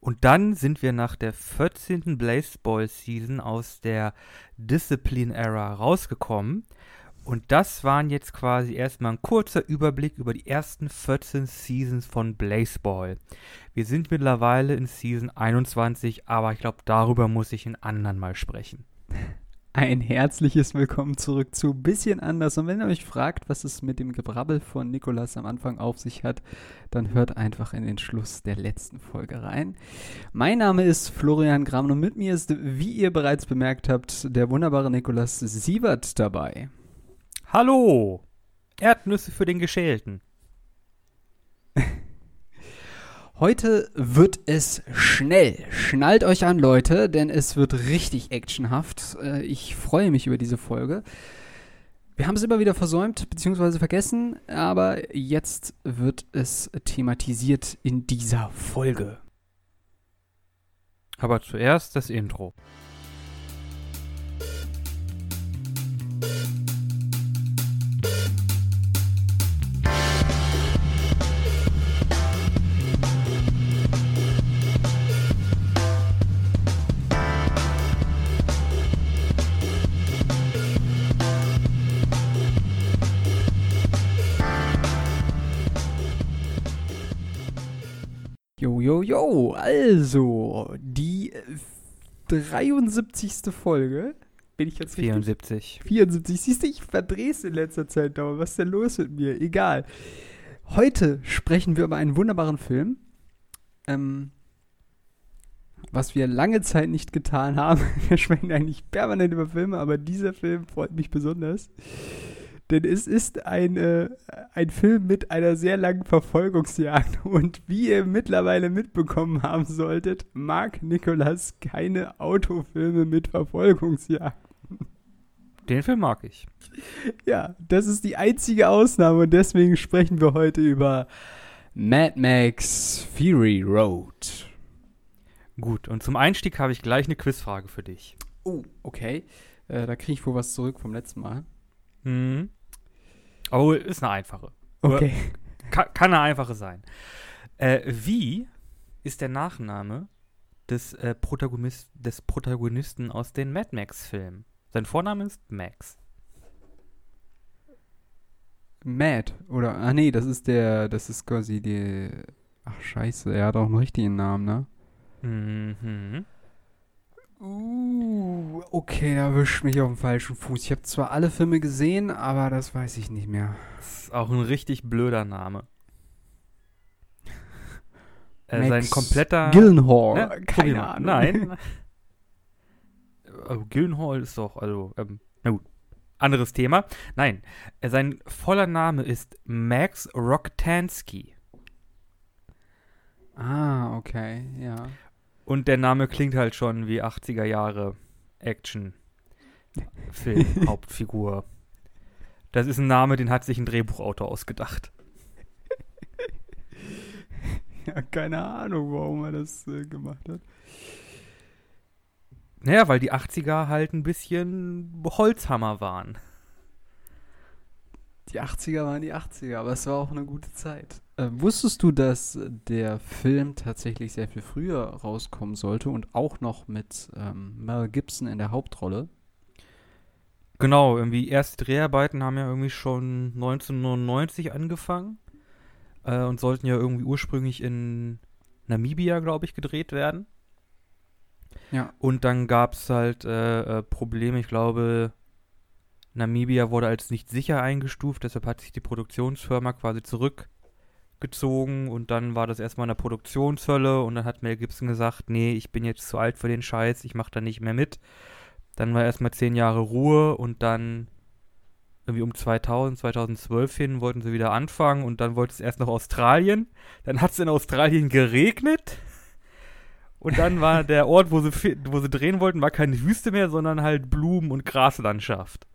Und dann sind wir nach der 14. Ball Season aus der Discipline Era rausgekommen. Und das waren jetzt quasi erstmal ein kurzer Überblick über die ersten 14 Seasons von Ball. Wir sind mittlerweile in Season 21, aber ich glaube, darüber muss ich in anderen mal sprechen. Ein herzliches Willkommen zurück zu Bisschen anders. Und wenn ihr euch fragt, was es mit dem Gebrabbel von Nikolas am Anfang auf sich hat, dann hört einfach in den Schluss der letzten Folge rein. Mein Name ist Florian Gramm und mit mir ist, wie ihr bereits bemerkt habt, der wunderbare Nikolas Sievert dabei. Hallo! Erdnüsse für den Geschälten. Heute wird es schnell. Schnallt euch an, Leute, denn es wird richtig actionhaft. Äh, ich freue mich über diese Folge. Wir haben es immer wieder versäumt bzw. vergessen, aber jetzt wird es thematisiert in dieser Folge. Aber zuerst das Intro. Jo, jo, also die 73. Folge. Bin ich jetzt 74. Richtig? 74. Siehst du, ich verdrehe es in letzter Zeit dauernd. Was ist denn los mit mir? Egal. Heute sprechen wir über einen wunderbaren Film. Ähm, was wir lange Zeit nicht getan haben. Wir sprechen eigentlich permanent über Filme, aber dieser Film freut mich besonders. Denn es ist ein, äh, ein Film mit einer sehr langen Verfolgungsjagd. Und wie ihr mittlerweile mitbekommen haben solltet, mag Nikolas keine Autofilme mit Verfolgungsjagd. Den Film mag ich. Ja, das ist die einzige Ausnahme und deswegen sprechen wir heute über Mad Max Fury Road. Gut, und zum Einstieg habe ich gleich eine Quizfrage für dich. Oh, okay. Äh, da kriege ich wohl was zurück vom letzten Mal. Mhm. Oh, ist eine einfache. Okay. Kann, kann eine einfache sein. Äh, wie ist der Nachname des, äh, Protagonist, des Protagonisten aus den Mad Max-Filmen? Sein Vorname ist Max. Mad, oder? Ah, nee, das ist der, das ist quasi die. Ach, scheiße, er hat auch einen richtigen Namen, ne? Mhm. Uh, okay, da wischt mich auf dem falschen Fuß. Ich habe zwar alle Filme gesehen, aber das weiß ich nicht mehr. Das ist auch ein richtig blöder Name. äh, sein kompletter. Gillenhall. Ne? Keine Ahnung. Nein. also, Gillenhall ist doch, also, ähm, na gut. Anderes Thema. Nein, äh, sein voller Name ist Max Roktansky. Ah, okay, ja. Und der Name klingt halt schon wie 80er Jahre Action. Film, Hauptfigur. Das ist ein Name, den hat sich ein Drehbuchautor ausgedacht. ja, keine Ahnung, warum er das äh, gemacht hat. Naja, weil die 80er halt ein bisschen Holzhammer waren. Die 80er waren die 80er, aber es war auch eine gute Zeit. Äh, wusstest du, dass der Film tatsächlich sehr viel früher rauskommen sollte und auch noch mit ähm, Mel Gibson in der Hauptrolle? Genau, irgendwie erste Dreharbeiten haben ja irgendwie schon 1999 angefangen äh, und sollten ja irgendwie ursprünglich in Namibia, glaube ich, gedreht werden. Ja. Und dann gab es halt äh, äh, Probleme, ich glaube, Namibia wurde als nicht sicher eingestuft, deshalb hat sich die Produktionsfirma quasi zurückgezogen und dann war das erstmal in der Produktionshölle und dann hat Mel Gibson gesagt, nee, ich bin jetzt zu alt für den Scheiß, ich mache da nicht mehr mit. Dann war erstmal zehn Jahre Ruhe und dann irgendwie um 2000, 2012 hin wollten sie wieder anfangen und dann wollte es erst nach Australien. Dann hat es in Australien geregnet. Und dann war der Ort, wo sie, wo sie drehen wollten, war keine Wüste mehr, sondern halt Blumen- und Graslandschaft.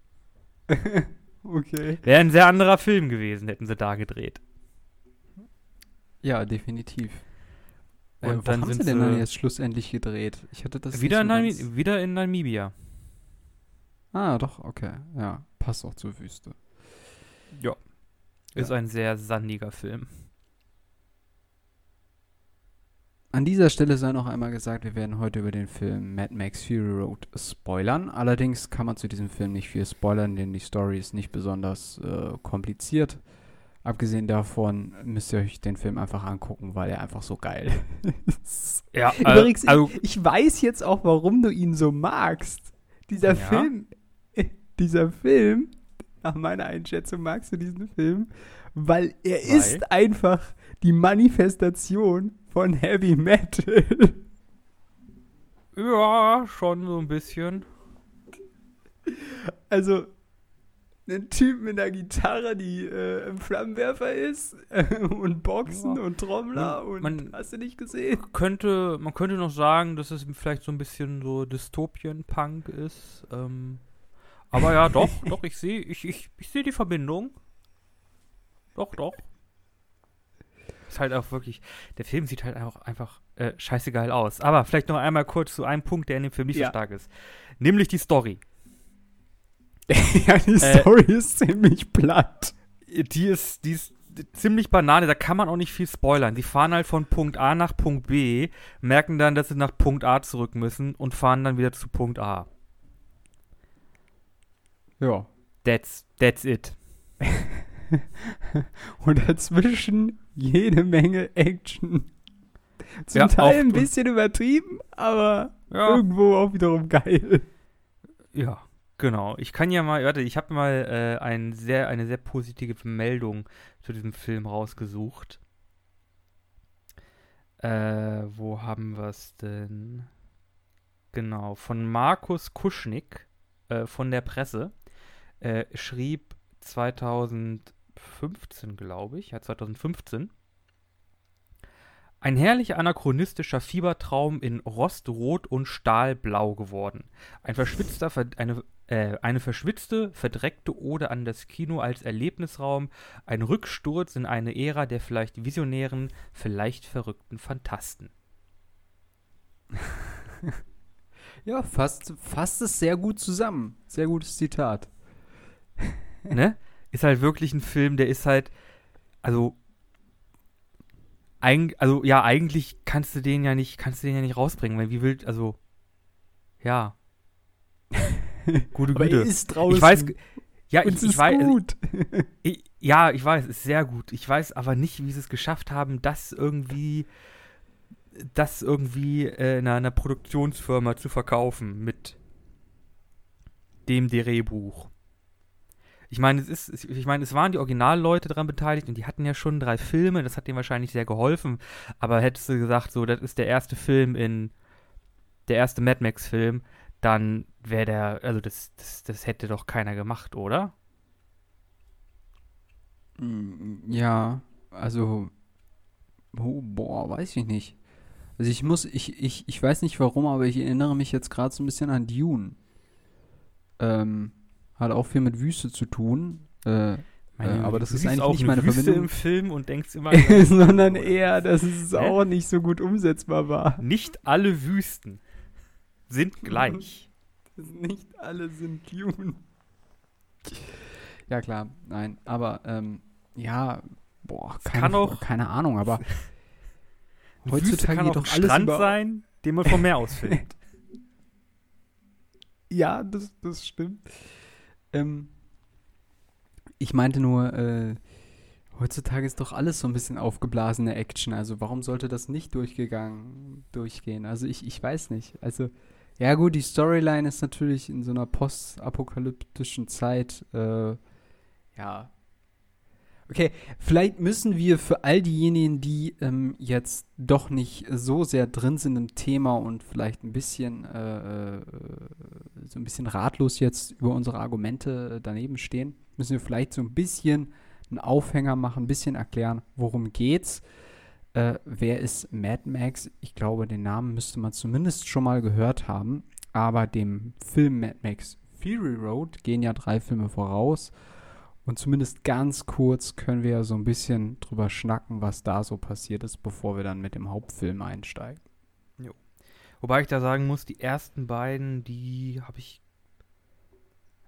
okay. Wäre ein sehr anderer Film gewesen, hätten sie da gedreht. Ja, definitiv. Und wo dann haben sind sie denn dann jetzt schlussendlich gedreht? Ich hatte das Wieder, in so ganz- wieder in Namibia. Ah, doch, okay. Ja, passt auch zur Wüste. Ist Ja. ein sehr sandiger Film. An dieser Stelle sei noch einmal gesagt, wir werden heute über den Film Mad Max Fury Road spoilern. Allerdings kann man zu diesem Film nicht viel spoilern, denn die Story ist nicht besonders äh, kompliziert. Abgesehen davon müsst ihr euch den Film einfach angucken, weil er einfach so geil ist. Ja, äh, Übrigens, also, ich, ich weiß jetzt auch, warum du ihn so magst. Dieser Ja? Film, dieser Film, nach meiner Einschätzung magst du diesen Film, weil er Weil? ist einfach die Manifestation von Heavy Metal. ja, schon so ein bisschen. Also, ein Typ mit einer Gitarre, die äh, ein Flammenwerfer ist und Boxen Ja. und Trommler und man- hast du nicht gesehen? Könnte, man könnte noch sagen, dass es vielleicht so ein bisschen so Dystopien-Punk ist. Ähm, aber ja, doch, doch, ich sehe ich, ich, ich seh die Verbindung. Doch, doch. Ist halt auch wirklich, der Film sieht halt auch einfach äh, scheiße geil aus. Aber vielleicht noch einmal kurz zu einem Punkt, der in dem Film nicht Ja. so stark ist. Nämlich die Story. ja, die Äh, Story ist ziemlich platt. Die ist, die ist ziemlich Banane, da kann man auch nicht viel spoilern. Die fahren halt von Punkt A nach Punkt B, merken dann, dass sie nach Punkt A zurück müssen und fahren dann wieder zu Punkt A. Ja. That's, that's it. Und dazwischen jede Menge Action. Zum Ja, Teil ein bisschen übertrieben, aber Ja, irgendwo auch wiederum geil. ja genau. Ich kann ja mal, warte, ich habe mal äh, ein sehr, eine sehr positive Meldung zu diesem Film rausgesucht. Äh, wo haben wir es denn? Genau, von Markus Kuschnick äh, von der Presse. Schrieb 2015, glaube ich, ja 2015. Ein herrlich anachronistischer Fiebertraum in Rostrot und Stahlblau geworden. Ein verschwitzter, Ver- eine, äh, eine verschwitzte, verdreckte Ode an das Kino als Erlebnisraum, ein Rücksturz in eine Ära der vielleicht visionären, vielleicht verrückten Fantasten. Ja, fasst, fasst es sehr gut zusammen. Sehr gutes Zitat. ne? Ist halt wirklich ein Film, der ist halt, also, also ja, eigentlich kannst du den ja nicht, kannst du den ja nicht rausbringen, weil wie wild, also, ja. Gute Aber Güte. er ist draußen. Ich weiß, ja, ich, es ich ist weiß, gut. ich, ja, ich weiß, ist sehr gut. Ich weiß aber nicht, wie sie es geschafft haben, das irgendwie, das irgendwie äh, einer, einer Produktionsfirma zu verkaufen mit dem Drehbuch. Ich meine, es ist, ich meine, es waren die Originalleute daran beteiligt und die hatten ja schon drei Filme, das hat denen wahrscheinlich sehr geholfen. Aber hättest du gesagt, so, das ist der erste Film in, der erste Mad Max-Film, dann wäre der, also das, das, das hätte doch keiner gemacht, oder? Mm, Ja, also, oh, boah, weiß ich nicht. Also ich muss, ich, ich, ich weiß nicht warum, aber ich erinnere mich jetzt gerade so ein bisschen an Dune. Ähm, hat auch viel mit Wüste zu tun. Äh, Meine, Äh, aber das ist eigentlich auch nicht eine meine Wüste Verbindung. im Film und denkst immer, sondern eher, dass es Hä? auch nicht so gut umsetzbar war. nicht alle Wüsten sind gleich. Nicht alle sind Dune. Ja, klar, nein, aber, ähm, ja, boah, keine, kann auch- keine Ahnung, aber heutzutage kann geht doch ein alles Strand sein, den man vom Meer aus filmt. Ja, das, das stimmt. Ähm, ich meinte nur, äh, heutzutage ist doch alles so ein bisschen aufgeblasene Action. Also warum sollte das nicht durchgegangen, durchgehen? Also ich, ich weiß nicht. Also, ja gut, die Storyline ist natürlich in so einer postapokalyptischen Zeit, äh, ja. Okay, vielleicht müssen wir für all diejenigen, die ähm, jetzt doch nicht so sehr drin sind im Thema und vielleicht ein bisschen äh, äh, so ein bisschen ratlos jetzt über unsere Argumente daneben stehen, müssen wir vielleicht so ein bisschen einen Aufhänger machen, ein bisschen erklären, worum geht's. Äh, wer ist Mad Max? Ich glaube, den Namen müsste man zumindest schon mal gehört haben. Aber dem Film Mad Max Fury Road gehen ja drei Filme voraus. Und zumindest ganz kurz können wir ja so ein bisschen drüber schnacken, was da so passiert ist, bevor wir dann mit dem Hauptfilm einsteigen. Wobei ich da sagen muss, die ersten beiden, die habe ich.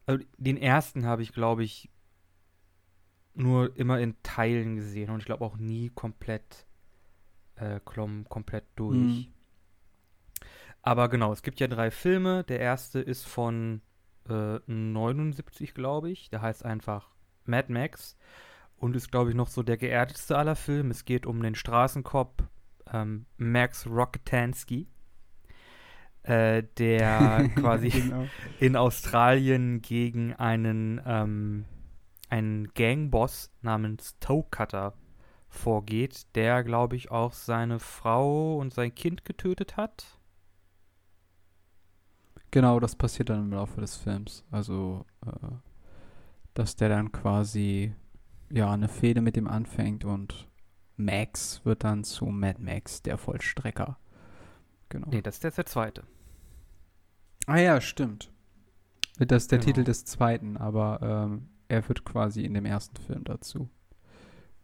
Also den ersten habe ich, glaube ich, nur immer in Teilen gesehen und ich glaube auch nie komplett äh, Klom komplett durch. Mhm. Aber genau, es gibt ja drei Filme. Der erste ist von äh, 79, glaube ich. Der heißt einfach Mad Max und ist, glaube ich, noch so der geerdetste aller Filme. Es geht um den Straßenkopf ähm, Max Rocketansky, äh, der quasi genau. in Australien gegen einen, ähm, einen Gangboss namens Toe Cutter vorgeht, der, glaube ich, auch seine Frau und sein Kind getötet hat. Genau, das passiert dann im Laufe des Films. Also, äh, dass der dann quasi ja eine Fehde mit ihm anfängt und Max wird dann zu Mad Max, der Vollstrecker. Genau. Nee, das ist jetzt der zweite. Ah ja, stimmt. Das ist der Genau. Titel des zweiten, aber ähm, er wird quasi in dem ersten Film dazu.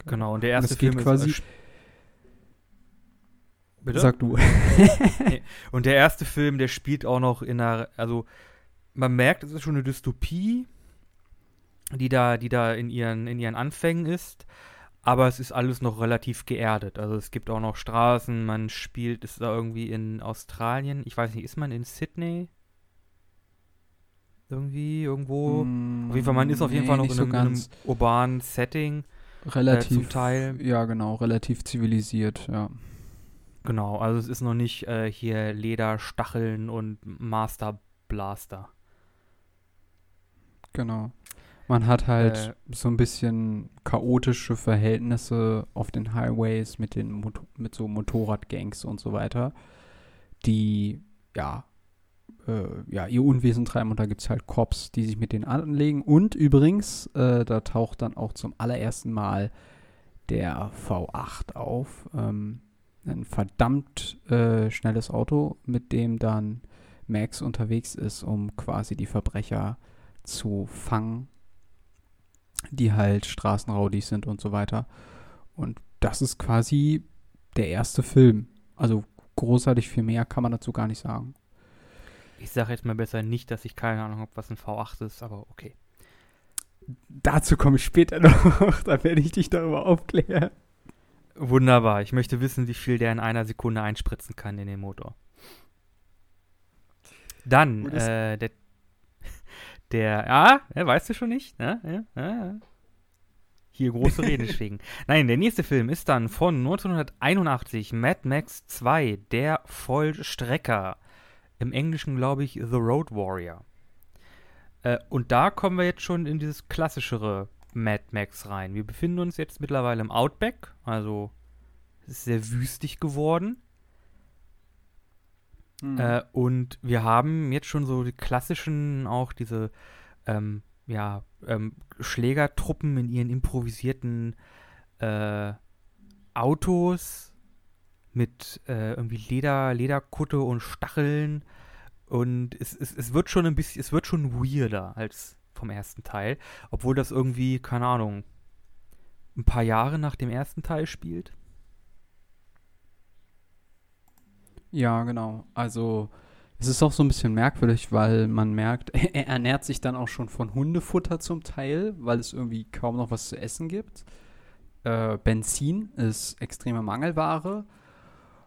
Genau, und der Und erste geht Film quasi- ist. Äh, Bitte? Sag du. Und der erste Film, der spielt auch noch in einer, also man merkt, es ist schon eine Dystopie, die da, die da in ihren, in ihren Anfängen ist, aber es ist alles noch relativ geerdet. Also es gibt auch noch Straßen, man spielt, ist da irgendwie in Australien, ich weiß nicht, ist man in Sydney? Irgendwie, irgendwo. auf jeden Fall, man ist auf jeden Mm, Nee, Fall noch in so einem, in einem urbanen Setting. Relativ. zum Teil. Ja, genau, relativ zivilisiert, ja. Genau, also es ist noch nicht äh, hier Leder, Stacheln und Master Blaster. Genau. Man hat halt Äh, so ein bisschen chaotische Verhältnisse auf den Highways mit den Moto mit so Motorradgangs und so weiter, die ja äh, ja ihr Unwesen treiben und da gibt es halt Cops, die sich mit denen anlegen und übrigens äh, da taucht dann auch zum allerersten Mal der V8 auf, ähm, ein verdammt äh, schnelles Auto, mit dem dann Max unterwegs ist, um quasi die Verbrecher zu fangen, die halt Straßenraudis sind und so weiter. Und das ist quasi der erste Film. Also großartig viel mehr kann man dazu gar nicht sagen. Ich sage jetzt mal besser nicht, dass ich keine Ahnung habe, was ein V8 ist, aber okay. Dazu komme ich später noch, da werde ich dich darüber aufklären. Wunderbar. Ich möchte wissen, wie viel der in einer Sekunde einspritzen kann in den Motor. Dann, äh, der, der, ah, ja, weißt du schon nicht? Ja, ja, ja, ja. Hier große Rede schwingen. Nein, der nächste Film ist dann von 1981, Mad Max 2, der Vollstrecker. Im Englischen, glaube ich, The Road Warrior. Äh, und da kommen wir jetzt schon in dieses klassischere Mad Max rein. Wir befinden uns jetzt mittlerweile im Outback, also es ist sehr wüstig geworden. Mhm. Äh, und wir haben jetzt schon so die klassischen, auch diese ähm, ja, ähm, Schlägertruppen in ihren improvisierten äh, Autos mit äh, irgendwie Leder, Lederkutte und Stacheln. Und es, es, es wird schon ein bisschen, es wird schon weirder als vom ersten Teil. Obwohl das irgendwie, keine Ahnung, ein paar Jahre nach dem ersten Teil spielt. Ja, genau. Also es ist auch so ein bisschen merkwürdig, weil man merkt, er ernährt sich dann auch schon von Hundefutter zum Teil, weil es irgendwie kaum noch was zu essen gibt. Äh, Benzin ist extreme Mangelware.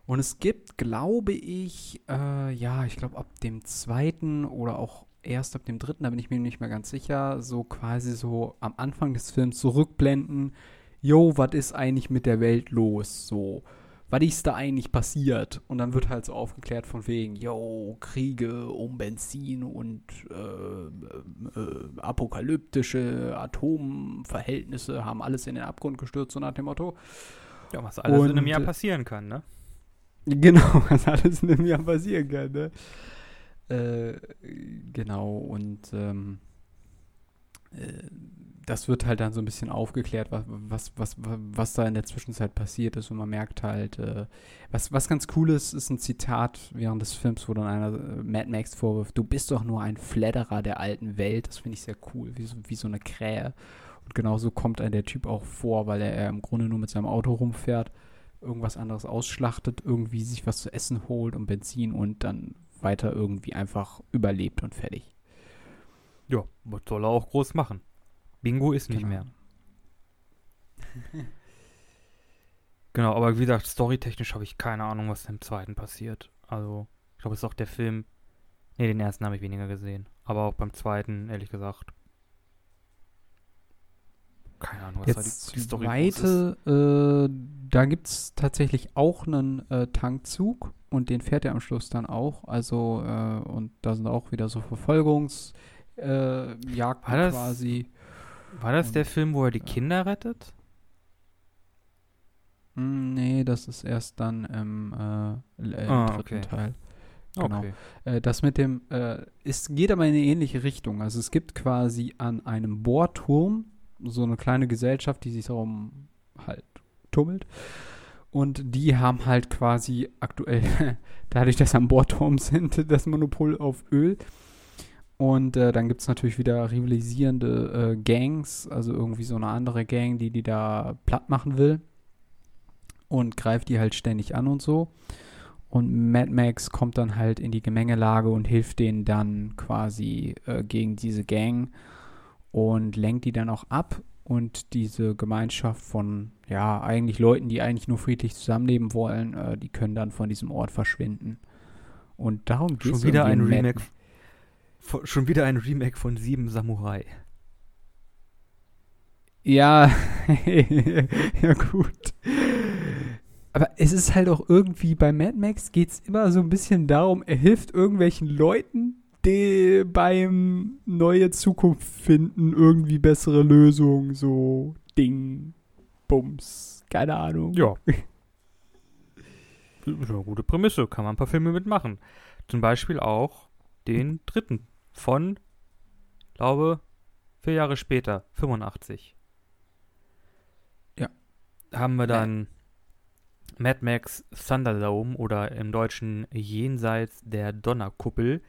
Und es gibt, glaube ich, äh, ja, ich glaube ab dem zweiten oder auch erst ab dem dritten, da bin ich mir nicht mehr ganz sicher, so quasi so am Anfang des Films zurückblenden, yo, was ist eigentlich mit der Welt los? So, was ist da eigentlich passiert? Und dann wird halt so aufgeklärt von wegen, yo, Kriege um Benzin und äh, äh, apokalyptische Atomverhältnisse haben alles in den Abgrund gestürzt, so nach dem Motto. Ja, was alles in einem Und, Jahr äh, passieren kann, ne? Genau, was alles in einem Jahr passieren kann, ne? Äh, genau, und ähm, äh, das wird halt dann so ein bisschen aufgeklärt, was, was, was, was da in der Zwischenzeit passiert ist. Und man merkt halt, äh, was, was ganz cool ist, ist ein Zitat während des Films, wo dann einer äh, Mad Max vorwirft, du bist doch nur ein Fledderer der alten Welt. Das finde ich sehr cool, wie so, wie so eine Krähe. Und genauso kommt einem der Typ auch vor, weil er, er im Grunde nur mit seinem Auto rumfährt, irgendwas anderes ausschlachtet, irgendwie sich was zu essen holt und Benzin und dann weiter irgendwie einfach überlebt und fertig. Ja, was soll er auch groß machen? Bingo ist nicht Genau. mehr. Genau, aber wie gesagt, storytechnisch habe ich keine Ahnung, was im zweiten passiert. Also, ich glaube, es ist auch der Film. Ne, den ersten habe ich weniger gesehen. Aber auch beim zweiten, ehrlich gesagt. Keine Ahnung, was Jetzt da die, die Story zweite, äh, da gibt es tatsächlich auch einen äh, Tankzug und den fährt er am Schluss dann auch. Also, äh, und da sind auch wieder so Verfolgungsjagden äh, Jagden War das- quasi. War das der Und- Film, wo er die Kinder rettet? Hm, nee, das ist erst dann im, äh, im Ah, dritten okay. Teil. Genau. Okay. Äh, das mit dem, äh, es geht aber in eine ähnliche Richtung. Also es gibt quasi an einem Bohrturm so eine kleine Gesellschaft, die sich darum halt tummelt. Und die haben halt quasi aktuell, dadurch, dass sie am Bohrturm sind, das Monopol auf Öl. Und äh, dann gibt es natürlich wieder rivalisierende äh, Gangs, also irgendwie so eine andere Gang, die die da platt machen will. Und greift die halt ständig an und so. Und Mad Max kommt dann halt in die Gemengelage und hilft denen dann quasi äh, gegen diese Gang und lenkt die dann auch ab. Und diese Gemeinschaft von, ja, eigentlich Leuten, die eigentlich nur friedlich zusammenleben wollen, äh, die können dann von diesem Ort verschwinden. Und darum geht Schon wieder ein Remake. Von- Schon wieder ein Remake von Sieben Samurai. Ja, ja gut. Aber es ist halt auch irgendwie, bei Mad Max geht es immer so ein bisschen darum, er hilft irgendwelchen Leuten, die beim neue Zukunft finden, irgendwie bessere Lösungen, so Ding, Bums, keine Ahnung. Ja. Eine gute Prämisse, kann man ein paar Filme mitmachen. Zum Beispiel auch den dritten von, glaube, vier Jahre später, 85. Ja. Haben wir dann Mad Max Thunderdome oder im Deutschen Jenseits der Donnerkuppel.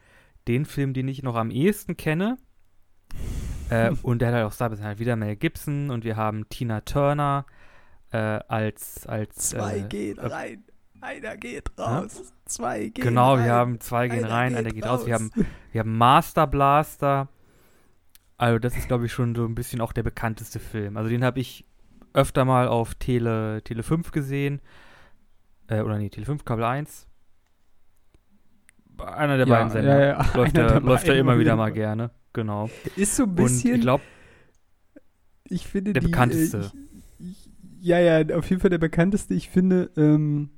Den Film, den ich noch am ehesten kenne. äh, und der hat halt auch Star halt wieder Mel Gibson und wir haben Tina Turner äh, als, als Zwei äh, gehen äh, rein, einer geht raus. Zwei gehen Genau, rein. wir haben zwei gehen einer rein, geht einer geht raus. Wir haben, wir haben Master Blaster. Also das ist, glaube ich, schon so ein bisschen auch der bekannteste Film. Also den habe ich öfter mal auf Tele, Tele 5 gesehen. Äh, oder nee, Tele 5 Kabel 1. Einer der Ja, beiden Sender. ja, ja, Läuft er läuft er immer wieder mal gerne. Genau. Ist so ein Und bisschen. ich glaube, Ich finde Der die, bekannteste. Äh, ich, ich, ja, ja, auf jeden Fall der bekannteste. Ich finde, ähm,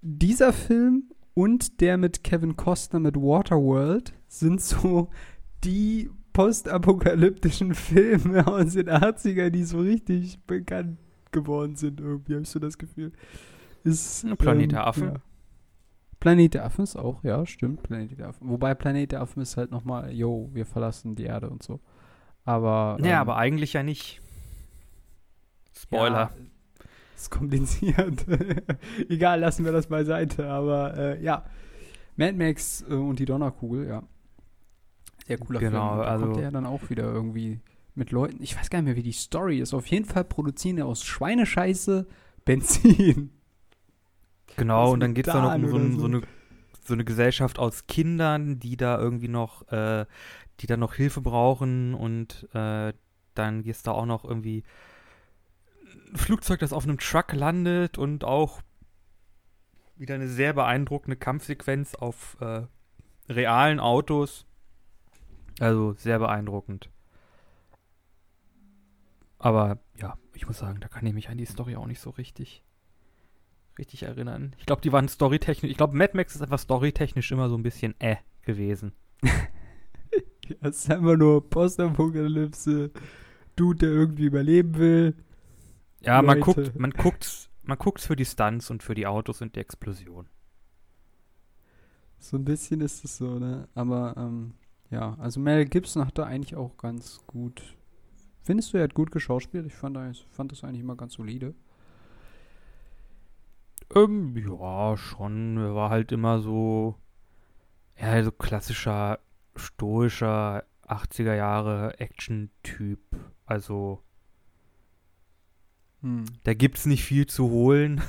dieser Film und der mit Kevin Costner mit Waterworld sind so die postapokalyptischen Filme aus den 80ern, die so richtig bekannt geworden sind. Irgendwie habe ich so das Gefühl. Ist, Planet ähm, Affen. Ja. Planet der Affen ist auch, ja, stimmt. Planet der Affen. Wobei Planet der Affen ist halt nochmal, yo, wir verlassen die Erde und so. Aber. ja, ähm, aber eigentlich ja nicht. Spoiler. Ja, ist kompliziert. Egal, lassen wir das beiseite. Aber äh, ja, Mad Max äh, und die Donnerkugel, ja. Sehr cooler Genau, Film. Da also- kommt er dann auch wieder irgendwie mit Leuten. Ich weiß gar nicht mehr, wie die Story ist. Auf jeden Fall produzieren er aus Schweinescheiße Benzin. Genau, und dann geht es da noch um so, so, so. eine, so eine Gesellschaft aus Kindern, die da irgendwie noch, äh, die da noch Hilfe brauchen und äh, dann geht es da auch noch irgendwie ein Flugzeug, das auf einem Truck landet und auch wieder eine sehr beeindruckende Kampfsequenz auf äh, realen Autos. Also sehr beeindruckend. Aber ja, ich muss sagen, da kann ich mich an die Story auch nicht so richtig richtig erinnern. Ich glaube, die waren storytechnisch. Ich glaube, Mad Max ist einfach storytechnisch immer so ein bisschen äh gewesen. Das ist einfach nur Postapokalypse. Dude, der irgendwie überleben will. Ja, man guckt, man guckt, man guckt's für die Stunts und für die Autos und die Explosion. So ein bisschen ist es so, ne? Aber, ähm, ja, also Mel Gibson hat da eigentlich auch ganz gut. Findest du, er hat gut geschauspielt? Ich fand, fand das eigentlich immer ganz solide. Ähm, ja, schon. Er war halt immer so, ja, so klassischer, stoischer 80er Jahre Action-Typ. Also, Hm. da gibt's nicht viel zu holen.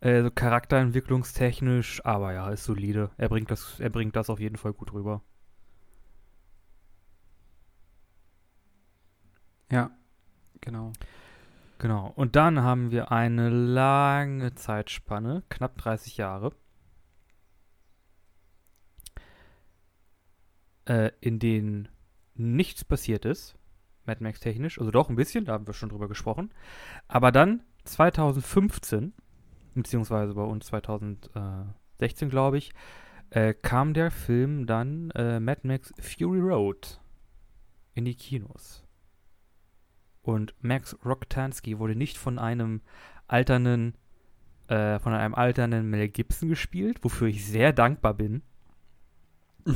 Äh, so charakterentwicklungstechnisch, aber ja, ist solide. Er bringt das, er bringt das auf jeden Fall gut rüber. Ja, genau. Genau. Und dann haben wir eine lange Zeitspanne, knapp 30 Jahre, äh, in denen nichts passiert ist, Mad Max technisch. Also doch ein bisschen, da haben wir schon drüber gesprochen. Aber dann 2015, beziehungsweise bei uns 2016, glaube ich, äh, kam der Film dann äh, Mad Max Fury Road in die Kinos. Und Max Roktansky wurde nicht von einem alternden, äh, von einem alternden Mel Gibson gespielt, wofür ich sehr dankbar bin,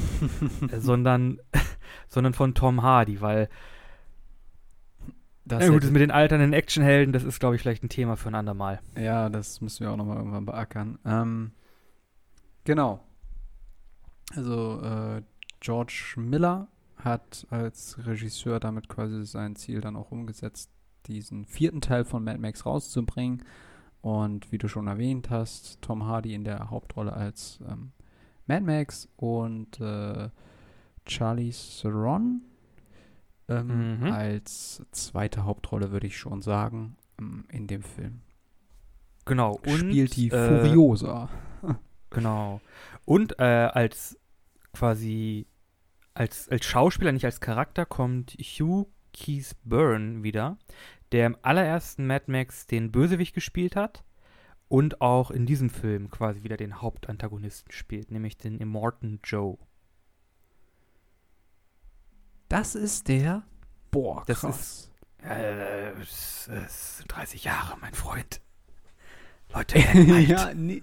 sondern, sondern von Tom Hardy, weil Das ja, gut, das mit den alternden Actionhelden, das ist, glaube ich, vielleicht ein Thema für ein andermal. Ja, das müssen wir auch nochmal irgendwann beackern. Ähm, genau. Also äh, George Miller hat als Regisseur damit quasi sein Ziel dann auch umgesetzt, diesen vierten Teil von Mad Max rauszubringen. Und wie du schon erwähnt hast, Tom Hardy in der Hauptrolle als ähm, Mad Max und äh, Charlie Theron ähm, Mhm. als zweite Hauptrolle, würde ich schon sagen, ähm, in dem Film Genau. Und, spielt die äh, Furiosa. Genau. Und äh, als quasi als, als Schauspieler, nicht als Charakter, kommt Hugh Keith Byrne wieder, der im allerersten Mad Max den Bösewicht gespielt hat und auch in diesem Film quasi wieder den Hauptantagonisten spielt, nämlich den Immortan Joe. Das ist der. Boah, Das krass. Äh, es, es sind 30 Jahre, mein Freund. Leute, ja, nee.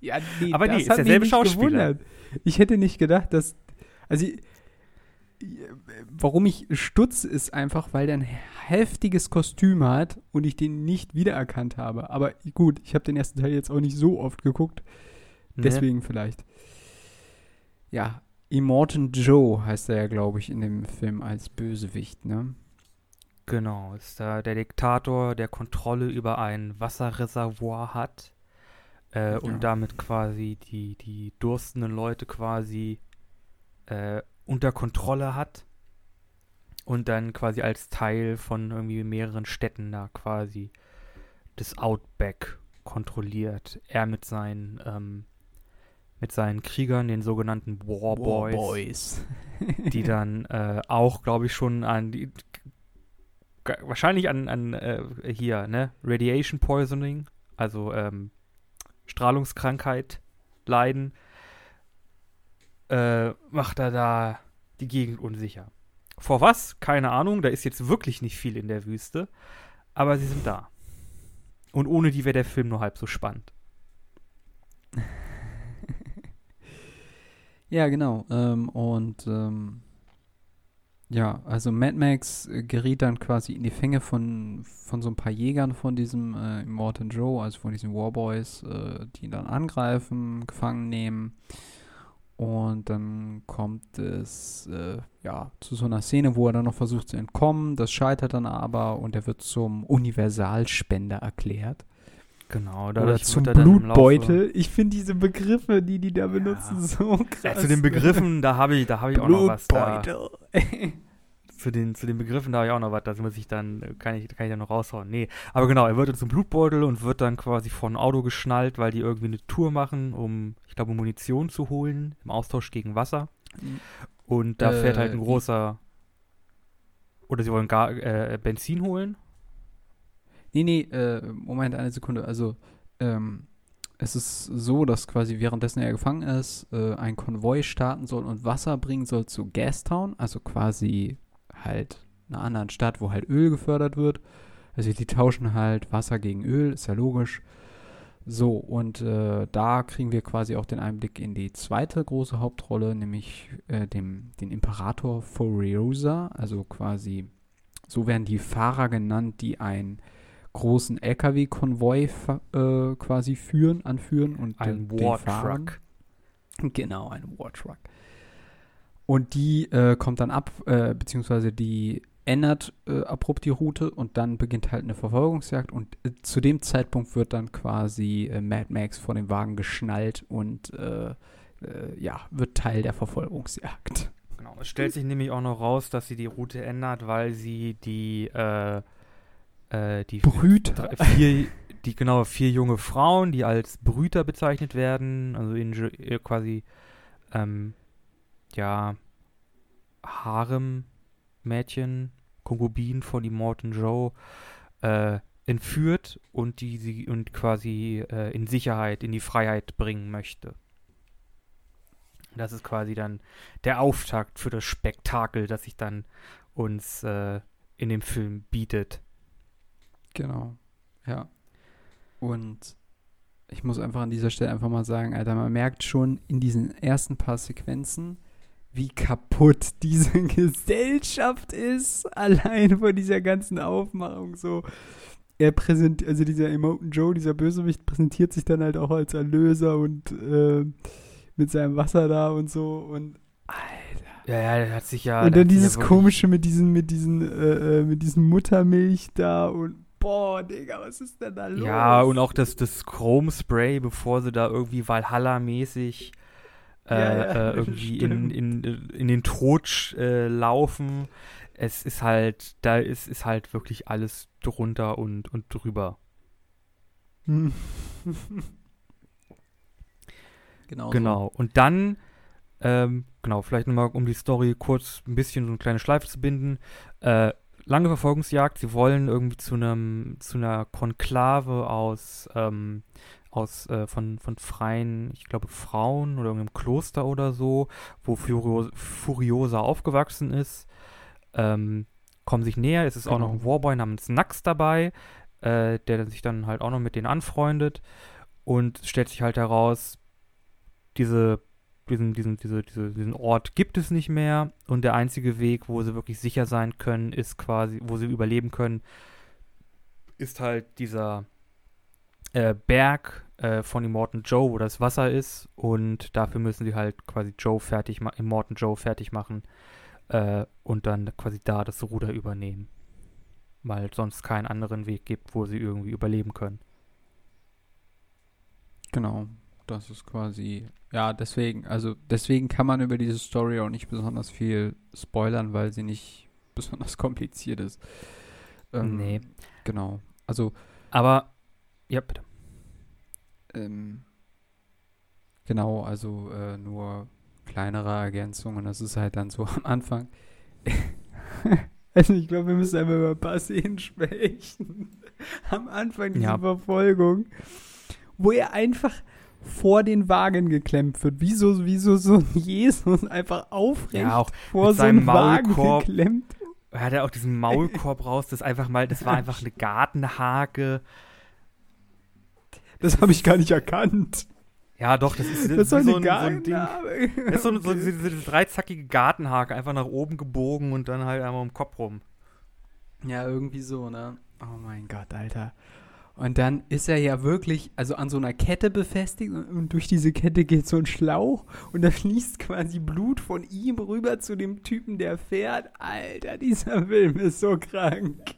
Ja, nee, Aber nee, das ist derselbe Schauspieler. gewundert. Ich hätte nicht gedacht, dass. Also, warum ich stutze, ist einfach, weil der ein heftiges Kostüm hat und ich den nicht wiedererkannt habe. Aber gut, ich habe den ersten Teil jetzt auch nicht so oft geguckt. Deswegen vielleicht. Ja, Immortan Joe heißt er ja, glaube ich, in dem Film als Bösewicht, ne? Genau, ist da der Diktator, der Kontrolle über ein Wasserreservoir hat äh, Ja. und damit quasi die, die durstenden Leute quasi äh, unter Kontrolle hat und dann quasi als Teil von irgendwie mehreren Städten da quasi das Outback kontrolliert. Er mit seinen ähm, mit seinen Kriegern, den sogenannten War Boys die dann äh, auch, glaube ich, schon an die wahrscheinlich an, an äh, hier, ne, Radiation Poisoning, also ähm, Strahlungskrankheit leiden, äh, macht er da die Gegend unsicher. Vor was? Keine Ahnung, da ist jetzt wirklich nicht viel in der Wüste, aber sie sind da. Und ohne die wäre der Film nur halb so spannend. Ja, genau. Ähm, und ähm, ja, also Mad Max geriet dann quasi in die Fänge von, von so ein paar Jägern von diesem äh, Immortan Joe, also von diesen Warboys, äh, die ihn dann angreifen, gefangen nehmen. Und dann kommt es äh, ja zu so einer Szene, wo er dann noch versucht zu entkommen. Das scheitert dann aber und er wird zum Universalspender erklärt. Genau, Oder zum Blutbeutel. Ich finde diese Begriffe, die die da benutzen, so krass. Ja, zu den Begriffen, da habe ich, da habe ich auch noch was. Blutbeutel. zu, den, zu den Begriffen, da habe ich auch noch was. Das muss ich dann, kann ich, kann ich ja noch raushauen. Nee, aber genau, er wird dann zum Blutbeutel und wird dann quasi vor ein Auto geschnallt, weil die irgendwie eine Tour machen, um, ich glaube, Munition zu holen, im Austausch gegen Wasser. Und da fährt halt ein Äh, großer. Oder sie wollen gar, äh, Benzin holen. Nee, nee, äh, Moment, eine Sekunde. Also, ähm, es ist so, dass quasi währenddessen er gefangen ist, äh, ein Konvoi starten soll und Wasser bringen soll zu Gastown, also quasi halt einer anderen Stadt, wo halt Öl gefördert wird. Also die tauschen halt Wasser gegen Öl, ist ja logisch. So, und äh, da kriegen wir quasi auch den Einblick in die zweite große Hauptrolle, nämlich äh, dem, den Imperator Furiosa, also quasi, so werden die Fahrer genannt, die einen großen LKW-Konvoi äh, quasi führen, anführen und Ein den, War Truck. Genau, ein War Truck. Und die äh, kommt dann ab, äh, beziehungsweise die ändert äh, abrupt die Route und dann beginnt halt eine Verfolgungsjagd und äh, zu dem Zeitpunkt wird dann quasi äh, Mad Max vor dem Wagen geschnallt und äh, äh, ja, wird Teil der Verfolgungsjagd. Genau. Es stellt sich nämlich auch noch raus, dass sie die Route ändert, weil sie die, äh, äh, die Brüter. vier, die genau vier junge Frauen, die als Brüter bezeichnet werden, also in quasi ähm, ja Harem-Mädchen, Konkubinen von die Morton Joe äh, entführt und die sie und quasi äh, in Sicherheit, in die Freiheit bringen möchte. Das ist quasi dann der Auftakt für das Spektakel, das sich dann uns äh, in dem Film bietet. Genau. Ja. Und ich muss einfach an dieser Stelle einfach mal sagen, Alter, man merkt schon in diesen ersten paar Sequenzen, wie kaputt diese Gesellschaft ist, allein von dieser ganzen Aufmachung so. Er präsentiert, also dieser Emoten Joe, dieser Bösewicht, präsentiert sich dann halt auch als Erlöser und äh, mit seinem Wasser da und so und Alter. Ja, ja, der hat sich ja. und dann ja dieses wirklich- komische mit diesen, mit diesen, äh, äh, mit diesen Muttermilch da und boah, Digga, was ist denn da los? Ja, und auch das, das Chrome-Spray, bevor sie da irgendwie Valhalla-mäßig Ja, ja, äh, irgendwie in, in, in den Tod äh, laufen. Es ist halt, da ist, ist halt wirklich alles drunter und, und drüber. Genau. Genau. Und dann, ähm, genau, vielleicht nochmal, um die Story kurz ein bisschen so eine kleine Schleife zu binden. Äh, lange Verfolgungsjagd. Sie wollen irgendwie zu einem, zu einer Konklave aus, ähm, aus äh, von, von freien, ich glaube, Frauen oder irgendeinem Kloster oder so, wo Furio Furiosa aufgewachsen ist. Ähm, kommen sich näher. Es ist auch noch ein Genau. Warboy namens Nax dabei, äh, der sich dann halt auch noch mit denen anfreundet. Und stellt sich halt heraus, diese, diesen, diesen, diese, diese, diesen Ort gibt es nicht mehr und der einzige Weg, wo sie wirklich sicher sein können, ist quasi, wo sie überleben können, ist halt dieser äh, Berg äh, von Immortan Joe, wo das Wasser ist und dafür müssen sie halt quasi Joe fertig machen, Immortan Joe fertig machen äh, und dann quasi da das Ruder übernehmen. Weil es sonst keinen anderen Weg gibt, wo sie irgendwie überleben können. Genau. Das ist quasi, ja, deswegen, also deswegen kann man über diese Story auch nicht besonders viel spoilern, weil sie nicht besonders kompliziert ist. Ähm, Nee. Genau. Also, Aber, ja, bitte. Ähm, genau, also äh, nur kleinere Ergänzungen. Das ist halt dann so am Anfang. also ich glaube, wir müssen einmal über ein paar Szenen sprechen. am Anfang dieser Ja. Verfolgung, wo er einfach vor den Wagen geklemmt wird. Wie so, wie so, so ein Jesus einfach aufrecht Ja, auch vor so einem seinem Wagen geklemmt. Er hat ja auch diesen Maulkorb raus, das einfach mal, das war einfach eine Gartenhake. Das habe ich gar nicht erkannt. Ja, doch, das ist, Das das ist so ein, so ein Ding. Das ist so, so diese, diese dreizackige Gartenhake, einfach nach oben gebogen und dann halt einmal um den Kopf rum. Ja, irgendwie so, ne? Oh mein Gott, Alter. Und dann ist er ja wirklich, also an so einer Kette befestigt und, und durch diese Kette geht so ein Schlauch und da fließt quasi Blut von ihm rüber zu dem Typen, der fährt. Alter, dieser Film ist so krank.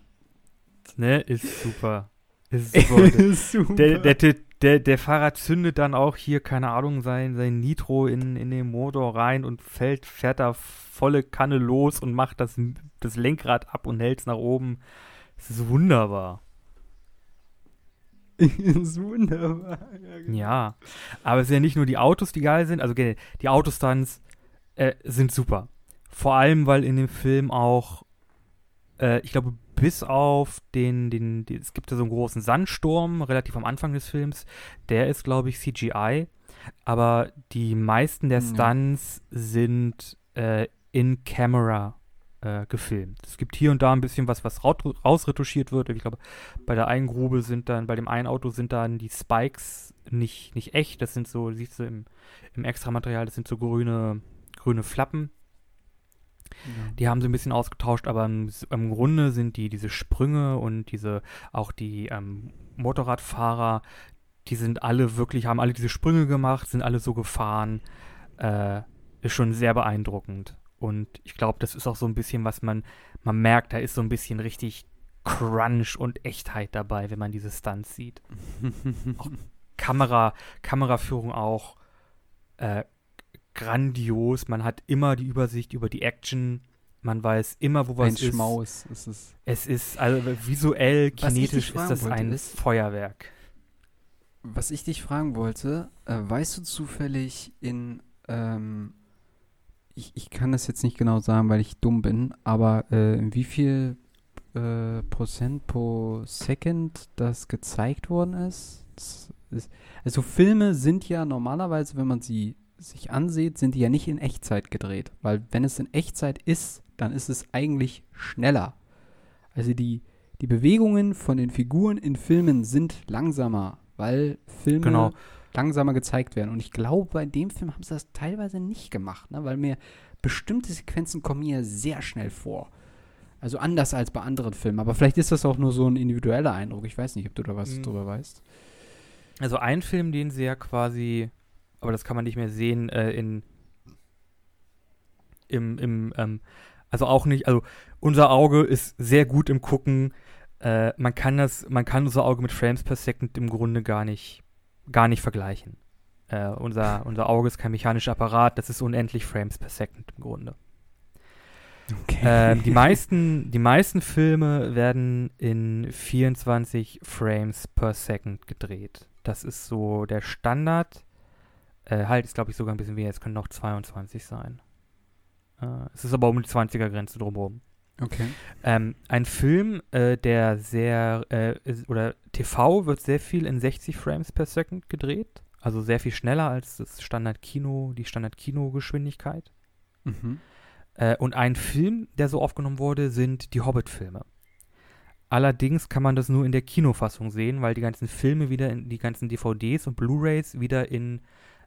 Ne, ist super. Ist super. super. der, der, der, der, der Fahrer zündet dann auch hier, keine Ahnung, sein, sein Nitro in, in den Motor rein und fällt, fährt da volle Kanne los und macht das, das Lenkrad ab und hält es nach oben. Es ist wunderbar. ist wunderbar. Ja, genau. Ja, aber es sind ja nicht nur die Autos, die geil sind, also die Autostunts äh, sind super. Vor allem, weil in dem Film auch, äh, ich glaube, bis auf den, den, die, es gibt ja so einen großen Sandsturm, relativ am Anfang des Films, der ist, glaube ich, CGI, aber die meisten der Ja. Stunts sind äh, in Camera äh, gefilmt. Es gibt hier und da ein bisschen was, was rausretuschiert wird. Ich glaube, bei der einen Grube sind dann, bei dem einen Auto sind dann die Spikes nicht, nicht echt. Das sind so, siehst du im, im Extramaterial, das sind so grüne, grüne Flappen. Die haben sie ein bisschen ausgetauscht, aber im, im Grunde sind die diese Sprünge und diese, auch die ähm, Motorradfahrer, die sind alle wirklich, haben alle diese Sprünge gemacht, sind alle so gefahren. Äh, ist schon sehr beeindruckend. Und ich glaube, das ist auch so ein bisschen, was man, man merkt, da ist so ein bisschen richtig Crunch und Echtheit dabei, wenn man diese Stunts sieht. Kamera, Kameraführung auch äh, grandios. Man hat immer die Übersicht über die Action. Man weiß immer, wo was Ein ist. Schmaus ist es. Es ist also visuell, kinetisch ist das ein ist- Feuerwerk. Was ich dich fragen wollte, äh, weißt du zufällig in, ähm, ich, ich kann das jetzt nicht genau sagen, weil ich dumm bin, aber äh, in wie viel äh, Prozent pro Second das gezeigt worden ist? Ist? Also Filme sind ja normalerweise, wenn man sie sich ansieht, sind die ja nicht in Echtzeit gedreht, weil wenn es in Echtzeit ist, dann ist es eigentlich schneller. Also die, die Bewegungen von den Figuren in Filmen sind langsamer, weil Filme Genau. langsamer gezeigt werden. Und ich glaube, bei dem Film haben sie das teilweise nicht gemacht, ne? weil mir bestimmte Sequenzen kommen mir sehr schnell vor. Also anders als bei anderen Filmen. Aber vielleicht ist das auch nur so ein individueller Eindruck. Ich weiß nicht, ob du da was Mhm. drüber weißt. Also ein Film, den sie ja quasi, aber das kann man nicht mehr sehen, äh, in im, im ähm, also auch nicht, also unser Auge ist sehr gut im Gucken. Äh, man kann das, man kann unser Auge mit Frames per Second im Grunde gar nicht, gar nicht vergleichen. Äh, unser, unser Auge ist kein mechanischer Apparat, das ist unendlich Frames per Second im Grunde. Okay. Ähm, die, meisten, die meisten Filme werden in 24 Frames per Second gedreht. Das ist so der Standard. Äh, halt, ist glaube ich sogar ein bisschen weniger. Es können noch 22 sein. Äh, es ist aber um die 20er-Grenze drumherum. okay. Ähm, ein Film, äh, der sehr, äh, oder TV wird sehr viel in 60 Frames per Second gedreht. Also sehr viel schneller als das Standard-Kino, die Standard-Kino-Geschwindigkeit. Mhm. Äh, und ein Film, der so aufgenommen wurde, sind die Hobbit-Filme. Allerdings kann man das nur in der Kinofassung sehen, weil die ganzen Filme wieder, in, die ganzen DVDs und Blu-rays wieder in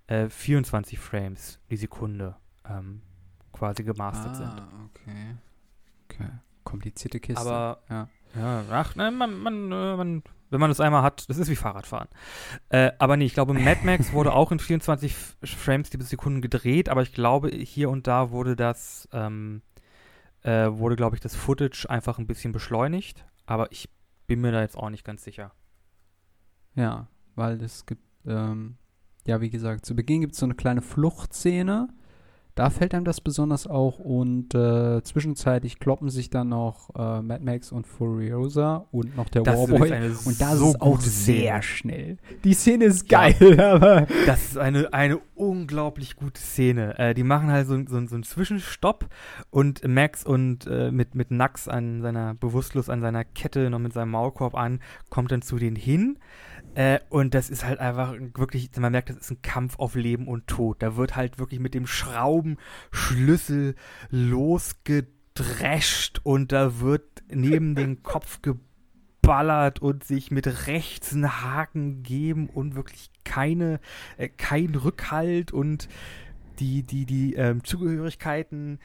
äh, 24 Frames die Sekunde ähm, quasi gemastert sind. Ah, okay. Okay. Komplizierte Kiste. Aber ja. ja, ach, ne, man, man, äh, man, wenn man das einmal hat, das ist wie Fahrradfahren. Äh, aber nee, ich glaube, Mad Max wurde auch in 24 F- Frames die Sekunden gedreht, aber ich glaube, hier und da wurde das, ähm, äh, wurde, glaube ich, das Footage einfach ein bisschen beschleunigt. Aber ich bin mir da jetzt auch nicht ganz sicher. Ja, weil es gibt, ähm, ja, wie gesagt, zu Beginn gibt es so eine kleine Fluchtszene. Da fällt einem das besonders auch und äh, zwischenzeitlich kloppen sich dann noch äh, Mad Max und Furiosa und noch der Das Warboy. Und das so ist auch sehr schnell. Die Szene ist Ja. geil, aber. Das ist eine, eine unglaublich gute Szene. Äh, die machen halt so, so, so einen Zwischenstopp und Max und äh, mit, mit Nax an seiner, bewusstlos an seiner Kette, noch mit seinem Maulkorb an, kommt dann zu denen hin. Äh, und das ist halt einfach wirklich, man merkt, das ist ein Kampf auf Leben und Tod. Da wird halt wirklich mit dem Schraubenschlüssel losgedrescht und da wird neben den Kopf geballert und sich mit rechts einen Haken geben und wirklich keine, äh, kein Rückhalt und die, die, die ähm, Zugehörigkeiten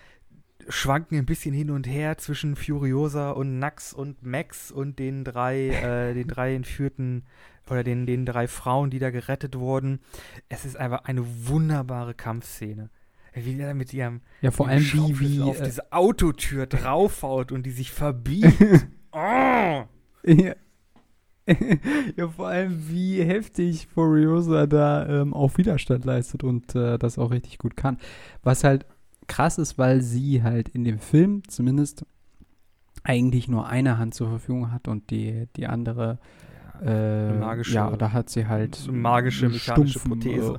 schwanken ein bisschen hin und her zwischen Furiosa und Nax und Max und den drei, äh, den drei entführten oder den, den drei Frauen, die da gerettet wurden. Es ist einfach eine wunderbare Kampfszene. Wie er mit ihrem Ja, vor allem wie, wie. auf äh, diese Autotür draufhaut und die sich verbiegt. oh! ja. ja, vor allem wie heftig Furiosa da ähm, auch Widerstand leistet und äh, das auch richtig gut kann. Was halt krass ist, weil sie halt in dem Film zumindest eigentlich nur eine Hand zur Verfügung hat und die, die andere, äh, magische- ja, da hat sie halt magische mechanische stumpfen, Prothese.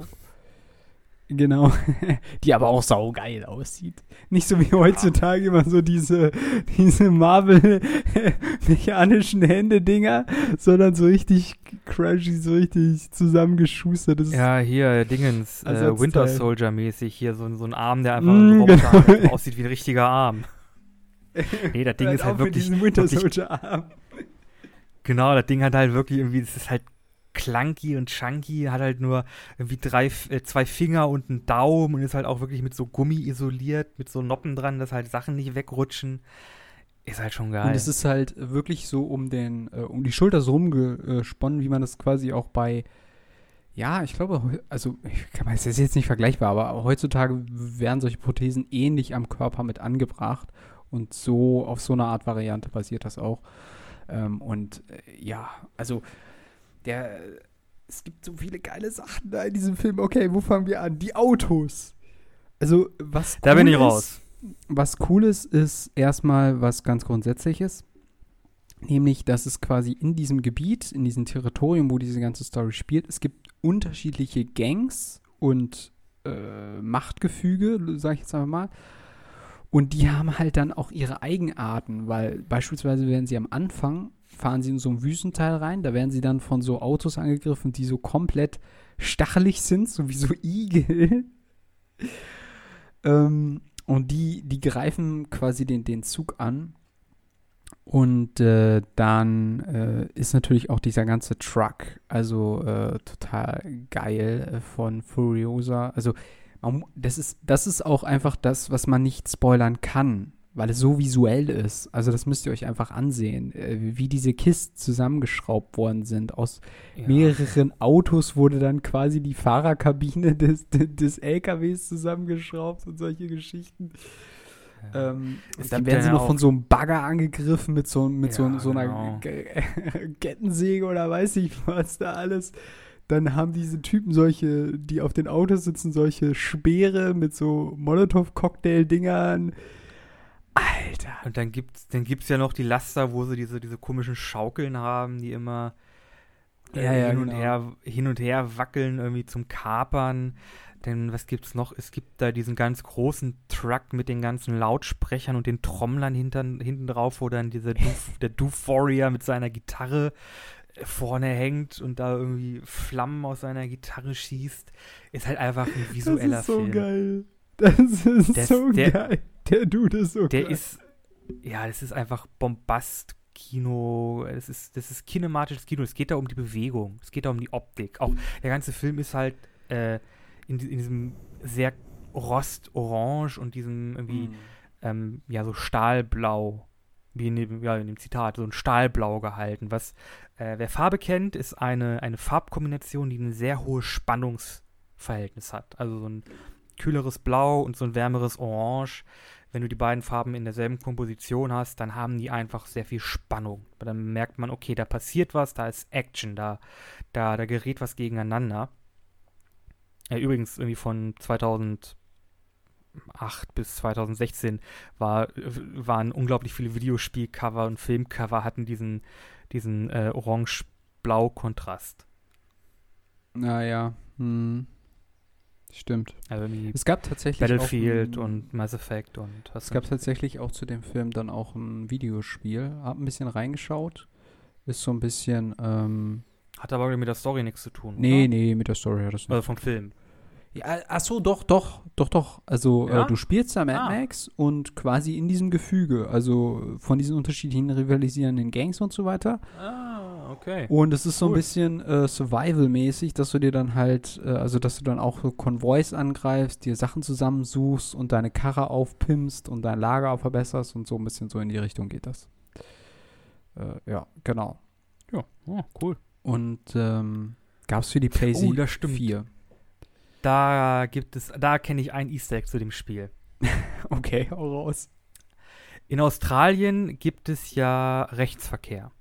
Äh, Genau, die aber auch saugeil aussieht. Nicht so wie heutzutage immer so diese, diese Marvel-mechanischen Hände-Dinger, sondern so richtig crashy, so richtig zusammengeschustert. Ist Ja, hier, Dingens, äh. Winter Soldier-mäßig, hier so, so ein Arm, der einfach Mm, genau. aussieht wie ein richtiger Arm. Nee, das Ding ist halt auch mit wirklich, Winter Soldier-Arm. Genau, das Ding hat halt wirklich irgendwie, das ist halt clunky und chunky, hat halt nur irgendwie drei, äh, zwei Finger und einen Daumen und ist halt auch wirklich mit so Gummi isoliert, mit so Noppen dran, dass halt Sachen nicht wegrutschen. Ist halt schon geil. Und es ist halt wirklich so um den, äh, um die Schulter so rumgesponnen, wie man das quasi auch bei, ja, ich glaube, also, ich kann es ist jetzt nicht vergleichbar, aber heutzutage werden solche Prothesen ähnlich am Körper mit angebracht und so, auf so eine Art Variante basiert das auch. Ähm, und äh, ja, also, der, es gibt so viele geile Sachen da in diesem Film. Okay, wo fangen wir an? Die Autos. Also, was da bin cool ich ist, raus. was cool ist, ist erstmal was ganz Grundsätzliches. Nämlich, dass es quasi in diesem Gebiet, in diesem Territorium, wo diese ganze Story spielt, es gibt unterschiedliche Gangs und äh, Machtgefüge, sage ich jetzt einfach mal. Und die haben halt dann auch ihre Eigenarten, weil beispielsweise werden sie am Anfang, fahren sie in so ein Wüstenteil rein, da werden sie dann von so Autos angegriffen, die so komplett stachelig sind, so wie so Igel. ähm, und die, die greifen quasi den, den Zug an. Und äh, dann äh, ist natürlich auch dieser ganze Truck, also äh, total geil äh, von Furiosa. Also man, das, ist, das ist auch einfach das, was man nicht spoilern kann, weil es so visuell ist. Also das müsst ihr euch einfach ansehen, äh, wie diese Kisten zusammengeschraubt worden sind. Aus Ja. mehreren Autos wurde dann quasi die Fahrerkabine des, des LKWs zusammengeschraubt und solche Geschichten. Ähm, Es und dann werden ja sie noch von so einem Bagger angegriffen mit so, mit so, Ja, so einer genau. Ge- Kettensäge oder weiß ich was da alles. Dann haben diese Typen solche, die auf den Autos sitzen, solche Speere mit so Molotow-Cocktail-Dingern. Alter. Und dann gibt's, dann gibt's ja noch die Laster, wo sie diese, diese komischen Schaukeln haben, die immer äh, Ja, ja, hin, und genau. her, hin und her wackeln, irgendwie zum Kapern. Denn was gibt's noch? Es gibt da diesen ganz großen Truck mit den ganzen Lautsprechern und den Trommlern hintern, hinten drauf, wo dann dieser Doof, der Doof Warrior mit seiner Gitarre äh, vorne hängt und da irgendwie Flammen aus seiner Gitarre schießt. Ist halt einfach ein visueller das ist so Film. geil. Das ist Das- so der- geil. Der Dude ist so Der geil. ist, ja, das ist einfach Bombast-Kino. Das ist, das ist kinematisches Kino. Es geht da um die Bewegung. Es geht da um die Optik. Auch der ganze Film ist halt äh, in, in diesem sehr rostorange und diesem irgendwie, Mhm. ähm, ja, so Stahlblau. Wie in dem, ja, in dem Zitat, so ein Stahlblau gehalten. Was, äh, wer Farbe kennt, ist eine, eine Farbkombination, die ein sehr hohes Spannungsverhältnis hat. Also so ein kühleres Blau und so ein wärmeres Orange. Wenn du die beiden Farben in derselben Komposition hast, dann haben die einfach sehr viel Spannung. Dann merkt man, okay, da passiert was, da ist Action, da, da, da gerät was gegeneinander. Äh, übrigens, irgendwie von 2008 bis 2016 war, waren unglaublich viele Videospielcover und Filmcover hatten diesen, diesen äh, orange-blau-Kontrast. Naja, hm. Stimmt. Also Es gab tatsächlich Battlefield auch ein, und Mass Effect und was Es gab tatsächlich auch zu dem Film dann auch ein Videospiel. Hab ein bisschen reingeschaut. Ist so ein bisschen, ähm, Hat aber mit der Story nichts zu tun. nee, oder? nee, mit der Story hat das nicht. Also vom Film. Ja, ach so, doch, doch, doch, doch. Also Ja? äh, du spielst da Mad Ah. Max und quasi in diesem Gefüge, also von diesen unterschiedlichen rivalisierenden Gangs und so weiter. Ah, okay. Und es ist so ein Cool. bisschen äh, Survival-mäßig, dass du dir dann halt, äh, also dass du dann auch so Konvois angreifst, dir Sachen zusammensuchst und deine Karre aufpimpst und dein Lager auch verbesserst und so ein bisschen so in die Richtung geht das. Äh, ja, genau. Ja, oh, cool. Und ähm, gab es für die PlayStation Oh, das stimmt. 4. Da gibt es, da kenne ich ein Easter Egg zu dem Spiel. Okay, hau raus. In Australien gibt es ja Rechtsverkehr.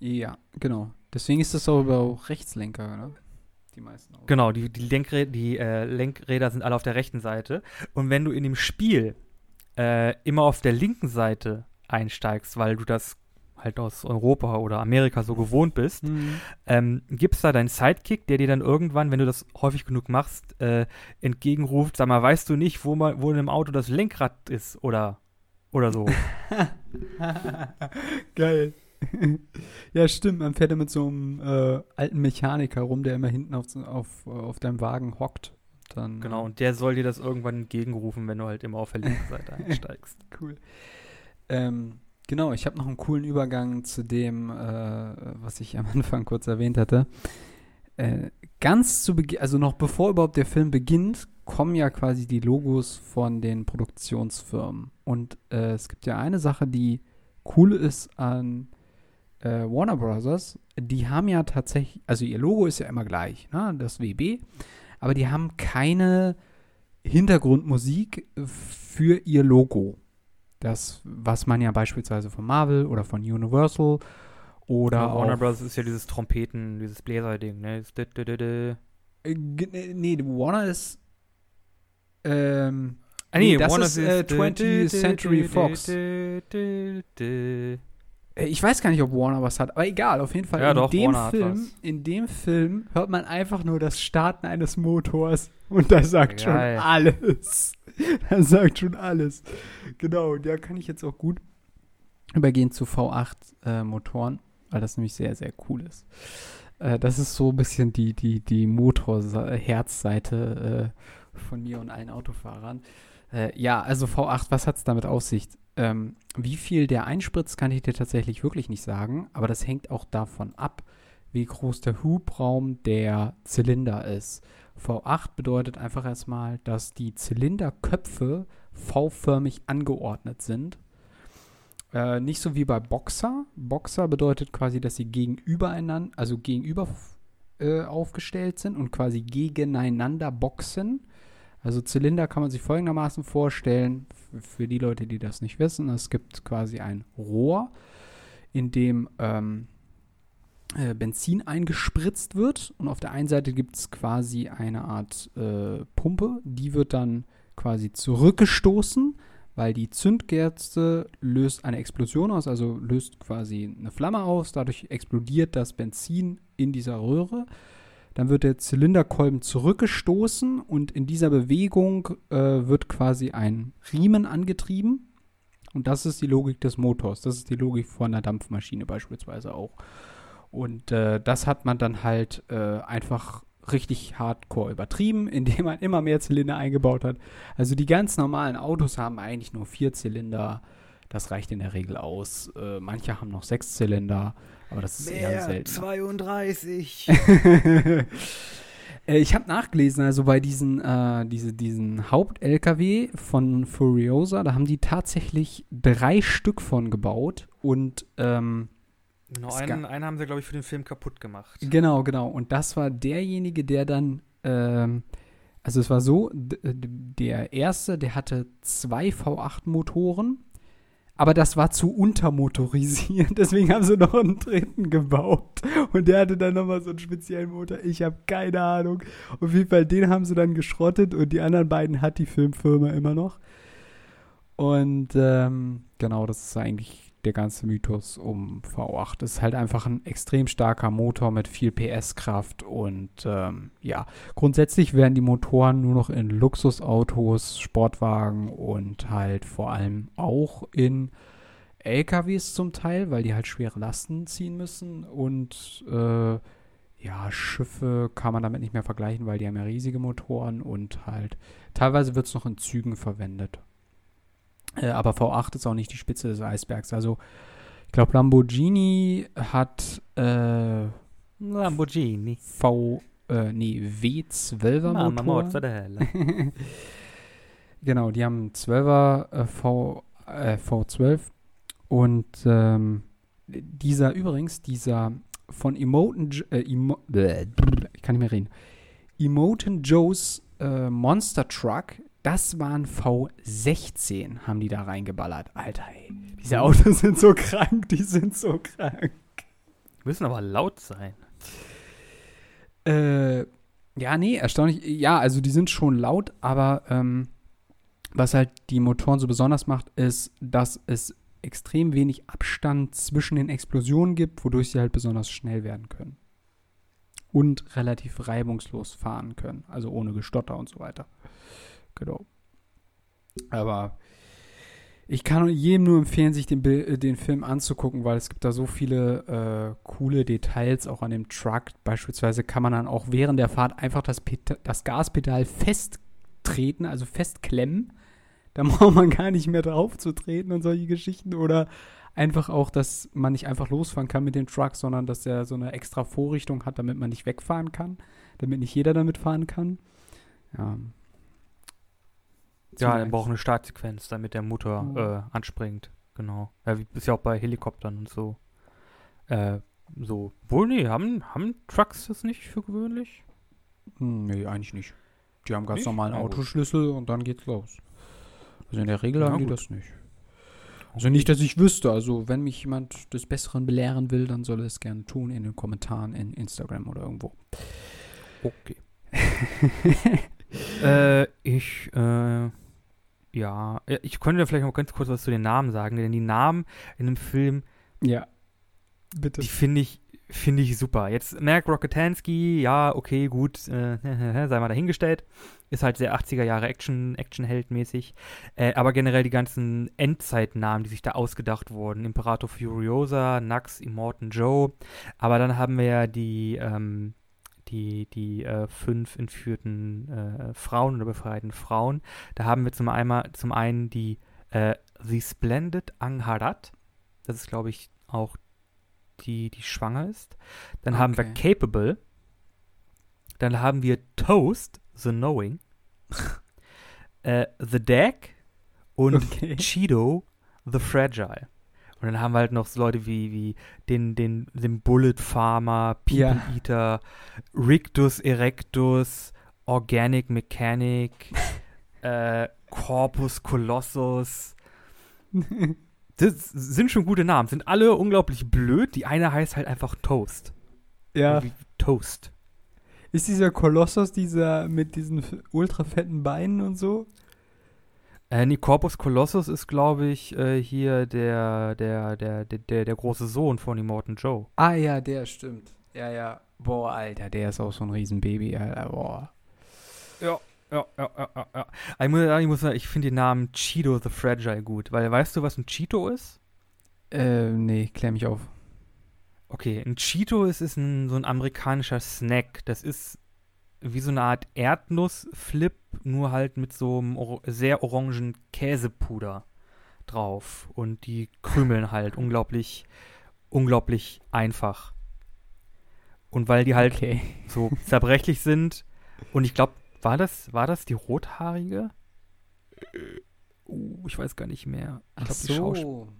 Ja, genau. Deswegen ist das auch über auch Rechtslenker, ne? Die meisten auch. Genau, die, die, Lenkrä die äh, Lenkräder sind alle auf der rechten Seite. Und wenn du in dem Spiel äh, immer auf der linken Seite einsteigst, weil du das halt aus Europa oder Amerika so gewohnt bist, Mhm. ähm, gibt's da deinen Sidekick, der dir dann irgendwann, wenn du das häufig genug machst, äh, entgegenruft, sag mal, weißt du nicht, wo, mal, wo in einem Auto das Lenkrad ist oder, oder so. Geil. ja, stimmt. Man fährt ja mit so einem äh, alten Mechaniker rum, der immer hinten auf, auf, äh, auf deinem Wagen hockt. Dann, genau, und der soll dir das irgendwann entgegenrufen, wenn du halt immer auf der linken Seite einsteigst. Cool. Ähm, genau, ich habe noch einen coolen Übergang zu dem, äh, was ich am Anfang kurz erwähnt hatte. Äh, ganz zu Beginn, also noch bevor überhaupt der Film beginnt, kommen ja quasi die Logos von den Produktionsfirmen. Und äh, es gibt ja eine Sache, die cool ist an äh, Warner Brothers. Die haben ja tatsächlich, also ihr Logo ist ja immer gleich, ne? das WB, aber die haben keine Hintergrundmusik für ihr Logo. Das, was man ja beispielsweise von Marvel oder von Universal oder Ja, Warner Bros. ist ja dieses Trompeten, dieses Bläser-Ding, ne? Das dü. Äh, ge- nee, nee, Warner ist ähm, Ah, Nee, das ist, Warner äh, ist, 20th Century Fox. Äh, Ich weiß gar nicht, ob Warner was hat, aber egal, auf jeden Fall. Ja, in, doch, dem Warner Film, in dem Film hört man einfach nur das Starten eines Motors und das sagt schon Geil. alles. Das sagt schon alles. Genau, und da kann ich jetzt auch gut übergehen zu V8-Motoren, weil das nämlich sehr, sehr cool ist. Äh, das ist so ein bisschen die, die, die Motor-Herzseite äh, von mir und allen Autofahrern. Äh, ja, also V8, was hat es damit auf sich? Ähm, wie viel der einspritzt, kann ich dir tatsächlich wirklich nicht sagen, aber das hängt auch davon ab, wie groß der Hubraum der Zylinder ist. V8 bedeutet einfach erstmal, dass die Zylinderköpfe V-förmig angeordnet sind. Äh, nicht so wie bei Boxer. Boxer bedeutet quasi, dass sie gegenübereinander, also gegenüber äh, aufgestellt sind und quasi gegeneinander boxen. Also Zylinder kann man sich folgendermaßen vorstellen, für die Leute, die das nicht wissen, es gibt quasi ein Rohr, in dem ähm, äh, Benzin eingespritzt wird und auf der einen Seite gibt es quasi eine Art äh, Pumpe, die wird dann quasi zurückgestoßen, weil die Zündkerze löst eine Explosion aus, also löst quasi eine Flamme aus, dadurch explodiert das Benzin in dieser Röhre. Dann wird der Zylinderkolben zurückgestoßen und in dieser Bewegung äh, wird quasi ein Riemen angetrieben. Und das ist die Logik des Motors. Das ist die Logik von einer Dampfmaschine beispielsweise auch. Und äh, das hat man dann halt äh, einfach richtig hardcore übertrieben, indem man immer mehr Zylinder eingebaut hat. Also die ganz normalen Autos haben eigentlich nur vier Zylinder. Das reicht in der Regel aus. Äh, manche haben noch sechs Zylinder, aber das ist eher selten. 32. Äh, Ich habe nachgelesen, also bei diesen, äh, diese, diesen Haupt-LKW von Furiosa, da haben die tatsächlich drei Stück von gebaut und ähm, Es einen, einen haben sie, glaube ich, für den Film kaputt gemacht. Genau, genau. Und das war derjenige, der dann, ähm, also es war so, der erste, der hatte zwei V8-Motoren, aber das war zu untermotorisiert. Deswegen haben sie noch einen dritten gebaut. Und der hatte dann nochmal so einen speziellen Motor. Ich habe keine Ahnung. Auf jeden Fall, den haben sie dann geschrottet und die anderen beiden hat die Filmfirma immer noch. Und ähm, genau, das ist eigentlich der ganze Mythos um V8. Das ist halt einfach ein extrem starker Motor mit viel PS-Kraft und ähm, ja, grundsätzlich werden die Motoren nur noch in Luxusautos, Sportwagen und halt vor allem auch in LKWs zum Teil, weil die halt schwere Lasten ziehen müssen und äh, ja, Schiffe kann man damit nicht mehr vergleichen, weil die haben ja riesige Motoren und halt teilweise wird es noch in Zügen verwendet. Äh, aber V8 ist auch nicht die Spitze des Eisbergs. Also, ich glaube, Lamborghini hat äh, Lamborghini. V, äh, nee, W12er Mama Motor. Genau, die haben einen 12er äh, v, äh, V12 und ähm, dieser übrigens, dieser von Emoten, äh, Emo, bläh, ich kann nicht mehr reden, Emoten Joe's äh, Monster Truck, das waren V16, haben die da reingeballert. Alter, ey, diese Autos sind so krank, die sind so krank. Müssen aber laut sein. Äh, ja, nee, erstaunlich. Ja, also die sind schon laut, aber ähm, was halt die Motoren so besonders macht, ist, dass es extrem wenig Abstand zwischen den Explosionen gibt, wodurch sie halt besonders schnell werden können. Und relativ reibungslos fahren können, also ohne Gestotter und so weiter. Genau. Aber ich kann jedem nur empfehlen, sich den, äh, den Film anzugucken, weil es gibt da so viele äh, coole Details auch an dem Truck. Beispielsweise kann man dann auch während der Fahrt einfach das, das Gaspedal festtreten, also festklemmen. Da braucht man gar nicht mehr drauf zu treten und solche Geschichten. Oder einfach auch, dass man nicht einfach losfahren kann mit dem Truck, sondern dass er so eine extra Vorrichtung hat, damit man nicht wegfahren kann. Damit nicht jeder damit fahren kann. Ja. Ja, er braucht eine Startsequenz, damit der Motor Mhm. äh, anspringt. Genau. Ja, wie, ist ja auch bei Helikoptern und so. Äh, so. Wohl, nee, haben, haben Trucks das nicht für gewöhnlich? Hm, Nee, eigentlich nicht. Die haben ganz Nicht? normalen Na. Autoschlüssel und dann geht's los. Also in der Regel Na haben die gut. das nicht. Also nicht, dass ich wüsste. Also wenn mich jemand des Besseren belehren will, dann soll er es gerne tun in den Kommentaren in Instagram oder irgendwo. Okay. äh, ich, äh, Ja, ich könnte vielleicht noch ganz kurz was zu den Namen sagen, denn die Namen in dem Film, Ja. Bitte. die finde ich, finde ich super. Jetzt Mark Rocketansky, ja, okay, gut, äh, sei mal dahingestellt. Ist halt sehr 80er Jahre Action, Action-Held-mäßig. Äh, aber generell die ganzen Endzeitnamen, die sich da ausgedacht wurden. Imperator Furiosa, Nax, Immortan Joe. Aber dann haben wir ja die, ähm, die, die äh, fünf entführten äh, Frauen oder befreiten Frauen. Da haben wir zum, einmal, zum einen die äh, The Splendid Angharat. Das ist, glaube ich, auch die, die schwanger ist. Dann haben wir Okay. Capable. Dann haben wir Toast, The Knowing. äh, The Deck und Okay. Cheeto, The Fragile. Und dann haben wir halt noch so Leute wie, wie den, den, den Bullet Farmer, People Ja. Eater, Rictus Erectus, Organic Mechanic, äh, Corpus Colossus. Das sind schon gute Namen. Sind alle unglaublich blöd. Die eine heißt halt einfach Toast. ja. Wie Toast. Ist dieser Kolossus dieser mit diesen ultra fetten Beinen und so? Äh, nee, Corpus Colossus ist, glaube ich, äh, hier der, der, der, der, der, der große Sohn von Immortan Joe. Ah ja, der stimmt. Ja, ja. Boah, Alter, der ist auch so ein Riesenbaby, Alter. Boah. Ja, ja, ja, ja, ja, ja. Ich muss, sagen, ich, muss sagen, ich finde den Namen Cheeto the Fragile gut, weil weißt du, was ein Cheeto ist? Äh, nee, klär mich auf. Okay, ein Cheeto ist, ist ein, so ein amerikanischer Snack. Das ist wie so eine Art Erdnussflip, nur halt mit so einem or sehr orangen Käsepuder drauf. Und die krümeln halt unglaublich, unglaublich einfach. Und weil die halt okay. so zerbrechlich sind. Und ich glaube, war das, war das die rothaarige? Uh, ich weiß gar nicht mehr. Ich Ach glaube, die Schauspielerin. so.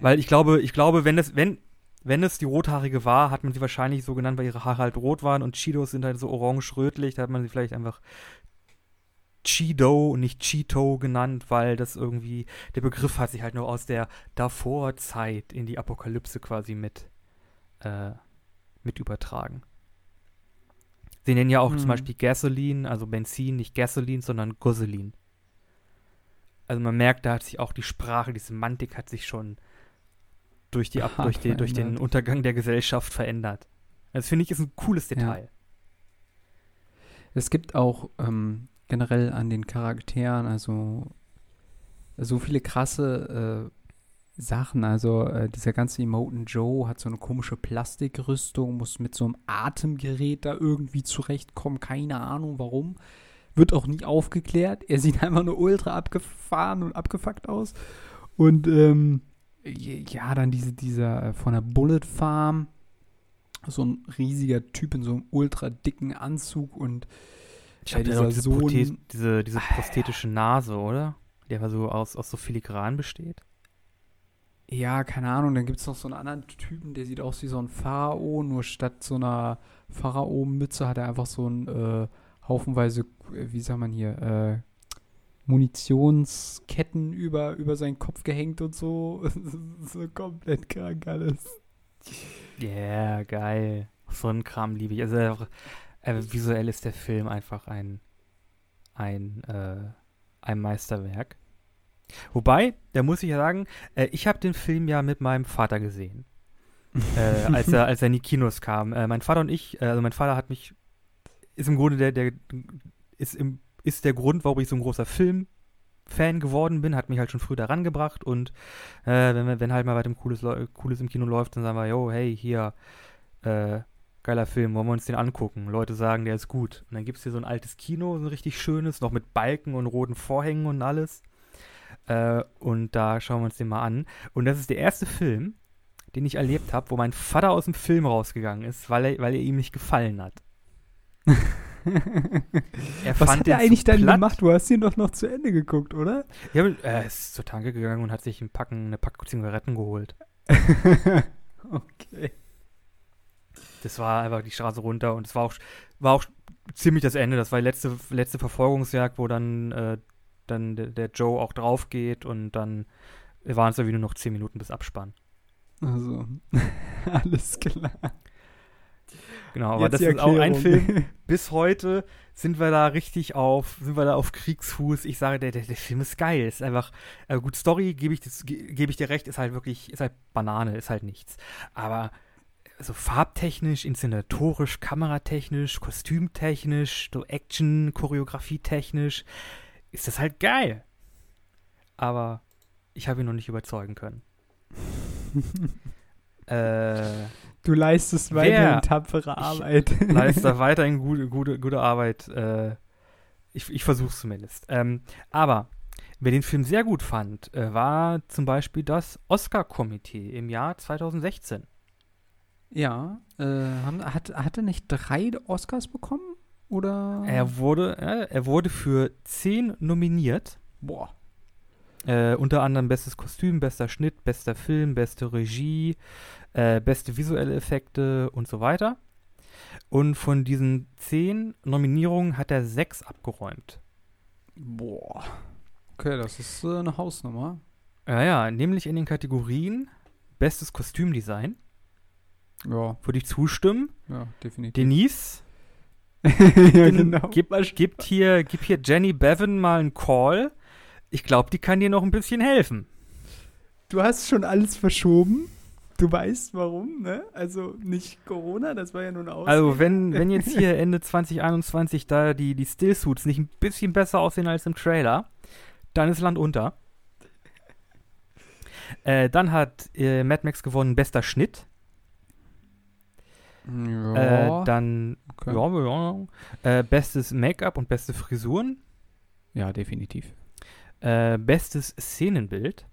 Weil ich glaube, ich glaube, wenn es, wenn, wenn es die rothaarige war, hat man sie wahrscheinlich so genannt, weil ihre Haare halt rot waren und Cheetos sind halt so orange-rötlich, da hat man sie vielleicht einfach Cheeto und nicht Cheeto genannt, weil das irgendwie, der Begriff hat sich halt nur aus der Davorzeit in die Apokalypse quasi mit, äh, mit übertragen. Sie nennen ja auch zum Mhm. Beispiel Gasoline, also Benzin, nicht Gasoline, sondern Goselin. Also man merkt, da hat sich auch die Sprache, die Semantik hat sich schon durch, die, Ab durch, die, durch den. Untergang der Gesellschaft verändert. Das finde ich ist ein cooles Ja. Detail. Es gibt auch ähm, generell an den Charakteren, also so viele krasse äh, Sachen. Also äh, dieser ganze Emoten Joe hat so eine komische Plastikrüstung, muss mit so einem Atemgerät da irgendwie zurechtkommen. Keine Ahnung warum. Wird auch nie aufgeklärt. Er sieht einfach nur ultra abgefahren und abgefuckt aus. Und ähm, ja, dann diese, dieser äh, von der Bullet Farm. So ein riesiger Typ in so einem ultra dicken Anzug und Ich habe dieser diese, Sohn- Prothe diese, diese prosthetische Nase, oder? Die einfach so aus, aus so Filigran besteht. Ja, keine Ahnung, dann gibt es noch so einen anderen Typen, der sieht aus wie so ein Pharao, nur statt so einer Pharao-Mütze hat er einfach so einen äh, haufenweise, äh, wie sagt man hier, äh, Munitionsketten über, über seinen Kopf gehängt und so. so komplett krank alles. Yeah, geil. So einen Kram liebe ich. Also äh, visuell ist der Film einfach ein, ein, äh, ein Meisterwerk. Wobei, da muss ich ja sagen, äh, ich habe den Film ja mit meinem Vater gesehen. äh, als, er, als er in die Kinos kam. Äh, mein Vater und ich, äh, also mein Vater hat mich, ist im Grunde der, der ist, im, ist der Grund, warum ich so ein großer Film-Fan geworden bin, hat mich halt schon früh daran gebracht und äh, wenn, wenn halt mal was Cooles, Cooles im Kino läuft, dann sagen wir, yo, hey, hier, äh, geiler Film, wollen wir uns den angucken? Leute sagen, der ist gut. Und dann gibt es hier so ein altes Kino, so ein richtig schönes, noch mit Balken und roten Vorhängen und alles. Äh, und da schauen wir uns den mal an. Und das ist der erste Film, den ich erlebt habe, wo mein Vater aus dem Film rausgegangen ist, weil er, weil er ihm nicht gefallen hat. Was hat er eigentlich dann platt. gemacht? Du hast ihn doch noch zu Ende geguckt, oder? Ja, aber er ist zur Tanke gegangen und hat sich ein Packen, eine Packung Zigaretten geholt. okay. Das war einfach die Straße runter und es war auch, war auch ziemlich das Ende. Das war die letzte, letzte Verfolgungsjagd, wo dann, äh, dann der, der Joe auch drauf geht und dann waren es irgendwie nur noch 10 Minuten bis Abspann. Also, alles klar. Genau, aber das ist auch ein. Film. Bis heute sind wir da richtig auf, sind wir da auf Kriegsfuß. Ich sage, der, der, der Film ist geil. Ist einfach, äh, gut, Story gebe ich, das- ge- gebe ich dir recht, ist halt wirklich, ist halt Banane, ist halt nichts. Aber so farbtechnisch, inszenatorisch, kameratechnisch, kostümtechnisch, so Action, Choreografietechnisch, ist das halt geil. Aber ich habe ihn noch nicht überzeugen können. äh, Du leistest weiterhin tapfere Arbeit. leiste weiterhin gute, gute, gute Arbeit. Äh, ich ich versuche es zumindest. Ähm, aber wer den Film sehr gut fand, äh, war zum Beispiel das Oscar-Komitee im Jahr 2016. ja, äh, haben, hat, er nicht drei Oscars bekommen? Oder? Er wurde, er wurde für zehn nominiert. Boah. Äh, unter anderem bestes Kostüm, bester Schnitt, bester Film, beste Regie, äh, beste visuelle Effekte und so weiter. Und von diesen zehn Nominierungen hat er sechs abgeräumt. Boah. Okay, das ist äh, eine Hausnummer. Ja, ja, nämlich in den Kategorien bestes Kostümdesign. Ja, Würde ich zustimmen. ja, definitiv. Denise, ja, den- gib, gibt hier, gib hier Jenny Bevan mal einen Call. Ich glaube, die kann dir noch ein bisschen helfen. Du hast schon alles verschoben. Du weißt warum, ne? Also nicht Corona, das war ja nun auch. Also, wenn, wenn jetzt hier Ende 2021 da die, die Stillsuits nicht ein bisschen besser aussehen als im Trailer, dann ist Land unter. Äh, dann hat äh, Mad Max gewonnen bester Schnitt. ja, Äh, dann, okay. ja, ja, äh, bestes Make-up und beste Frisuren. ja, definitiv. Äh, bestes Szenenbild.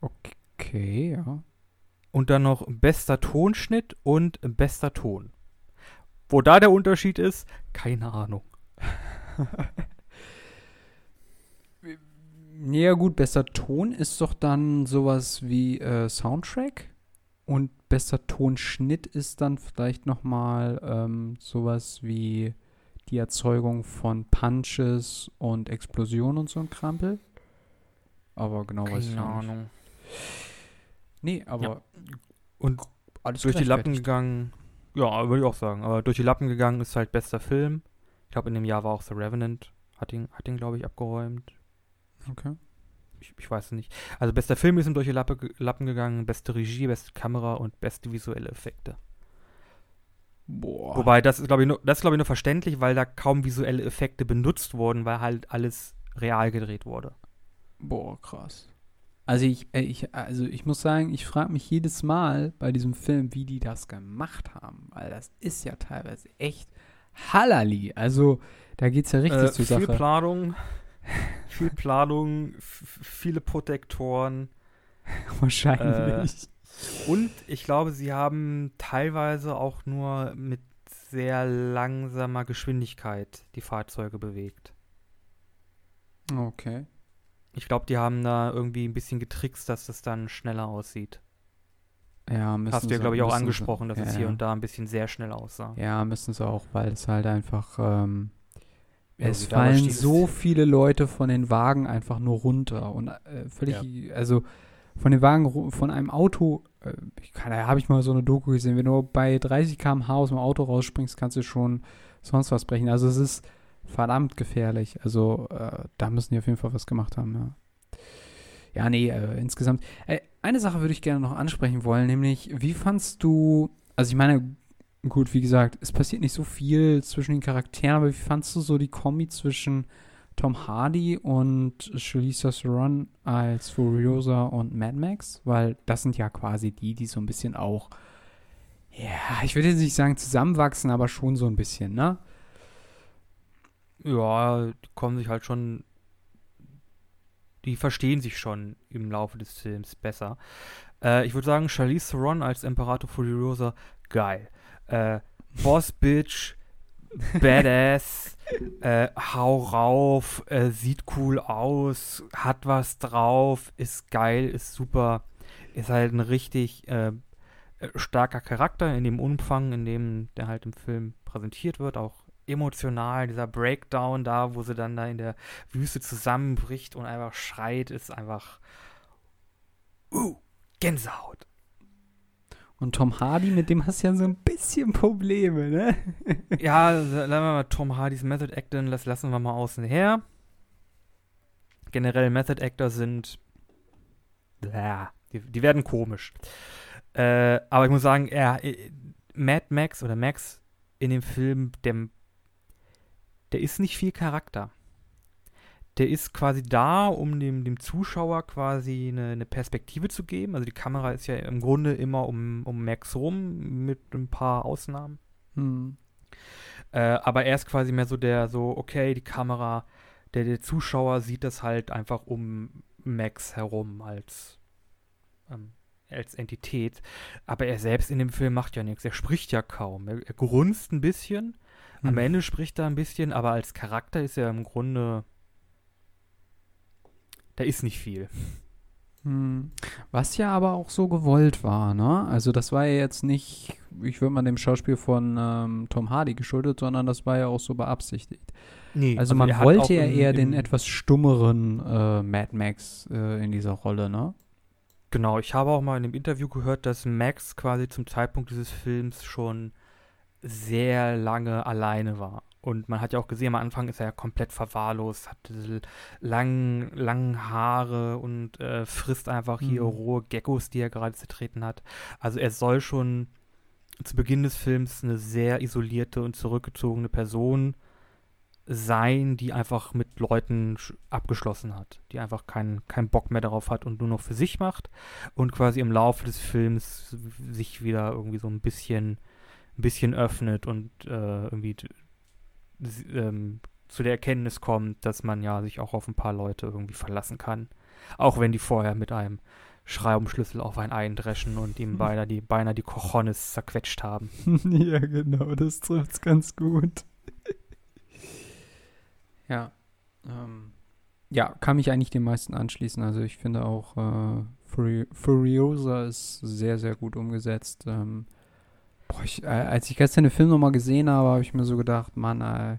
Okay, ja. Und dann noch bester Tonschnitt und bester Ton. Wo da der Unterschied ist, keine Ahnung. Ja, gut, bester Ton ist doch dann sowas wie äh, Soundtrack. Und bester Tonschnitt ist dann vielleicht nochmal ähm, sowas wie die Erzeugung von Punches und Explosionen und so ein Krampel. Aber genau weiß ich Keine auch nicht. Ahnung. Nee, aber Und alles durch die Lappen gegangen, ja, würde ich auch sagen. Aber durch die Lappen gegangen ist halt bester Film. Ich glaube, in dem Jahr war auch The Revenant. Hat ihn, hat ihn glaube ich, abgeräumt. Okay. Ich, ich weiß es nicht. Also bester Film ist ihm durch die Lappe, Lappen gegangen, beste Regie, beste Kamera und beste visuelle Effekte. Boah. Wobei, das ist, glaube ich, nur, das ist, glaube ich, nur verständlich, weil da kaum visuelle Effekte benutzt wurden, weil halt alles real gedreht wurde. Boah, krass. Also ich, äh, ich, also ich muss sagen, ich frage mich jedes Mal bei diesem Film, wie die das gemacht haben. Weil das ist ja teilweise echt Hallali. Also da geht's ja richtig Äh, zur viel Sache. Planung, viel Planung, viele Protektoren. Wahrscheinlich. Und ich glaube, sie haben teilweise auch nur mit sehr langsamer Geschwindigkeit die Fahrzeuge bewegt. okay. Ich glaube, die haben da irgendwie ein bisschen getrickst, dass das dann schneller aussieht. Ja, müssen Hast du ja, glaube ich, auch angesprochen, dass ja, es hier ja. und da ein bisschen sehr schnell aussah. Ja, müssen sie auch, weil es halt einfach, ähm, Ja, es fallen so viele Leute von den Wagen einfach nur runter und äh, völlig, also von den Wagen, von einem Auto, äh, habe ich mal so eine Doku gesehen, wenn du bei 30 km/h aus dem Auto rausspringst, kannst du schon sonst was brechen. Also es ist verdammt gefährlich. Also äh, da müssen die auf jeden Fall was gemacht haben, ja. Ja, nee, äh, insgesamt. Äh, eine Sache würde ich gerne noch ansprechen wollen, nämlich, wie fandst du, also ich meine, gut, wie gesagt, es passiert nicht so viel zwischen den Charakteren, aber wie fandst du so die Kombi zwischen Tom Hardy und Charlize Theron als Furiosa und Mad Max? Weil das sind ja quasi die, die so ein bisschen auch, ja, ich würde jetzt nicht sagen zusammenwachsen, aber schon so ein bisschen, ne? Ja, die kommen sich halt schon. Die verstehen sich schon im Laufe des Films besser. Äh, ich würde sagen, Charlize Theron als Imperator Furiosa, geil. Äh, Boss Bitch, Badass, äh, hau rauf, äh, sieht cool aus, hat was drauf, ist geil, ist super. Ist halt ein richtig äh, äh, starker Charakter in dem Umfang, in dem der halt im Film präsentiert wird, auch emotional, dieser Breakdown da, wo sie dann da in der Wüste zusammenbricht und einfach schreit, ist einfach uh, Gänsehaut. Und Tom Hardy, mit dem hast du ja so ein bisschen Probleme, ne? ja, lassen wir mal Tom Hardys Method Acting, das lassen wir mal außen her. Generell Method Actor sind. Ja, die, die werden komisch. Äh, aber ich muss sagen, er, äh, Mad Max oder Max in dem Film, der, der ist nicht viel Charakter der ist quasi da, um dem, dem Zuschauer quasi eine, eine, Perspektive zu geben. Also die Kamera ist ja im Grunde immer um, um Max rum, mit ein paar Ausnahmen. Hm. Äh, aber er ist quasi mehr so der, so, okay, die Kamera, der, der Zuschauer sieht das halt einfach um Max herum als, ähm, als Entität. Aber er selbst in dem Film macht ja nichts. Er spricht ja kaum. Er, er grunzt ein bisschen. Am hm. Ende spricht er ein bisschen, aber als Charakter ist er im Grunde da ist nicht viel. Hm. Was ja aber auch so gewollt war, ne? Also das war ja jetzt nicht, ich würde mal dem Schauspiel von ähm, Tom Hardy geschuldet, sondern das war ja auch so beabsichtigt. Nee, also, also man wollte ja eher den etwas stummeren äh, Mad Max äh, in dieser Rolle, ne? Genau, ich habe auch mal in einem Interview gehört, dass Max quasi zum Zeitpunkt dieses Films schon sehr lange alleine war. Und man hat ja auch gesehen, am Anfang ist er ja komplett verwahrlost, hat diese langen, langen Haare und äh, frisst einfach mhm. hier rohe Geckos, die er gerade zertreten hat. Also er soll schon zu Beginn des Films eine sehr isolierte und zurückgezogene Person sein, die einfach mit Leuten abgeschlossen hat, die einfach keinen kein Bock mehr darauf hat und nur noch für sich macht und quasi im Laufe des Films sich wieder irgendwie so ein bisschen ein bisschen öffnet und äh, irgendwie ähm, zu der Erkenntnis kommt, dass man ja sich auch auf ein paar Leute irgendwie verlassen kann. Auch wenn die vorher mit einem Schreibumschlüssel auf ein eindreschen und ihm beinahe die, beinahe die Cojones zerquetscht haben. ja, genau, das trifft's ganz gut. ja. Ähm, ja, kann mich eigentlich den meisten anschließen. Also ich finde auch äh, Furi Furiosa ist sehr, sehr gut umgesetzt. Ähm, Boah, ich, äh, als ich gestern den Film nochmal gesehen habe, habe ich mir so gedacht, Mann, äh,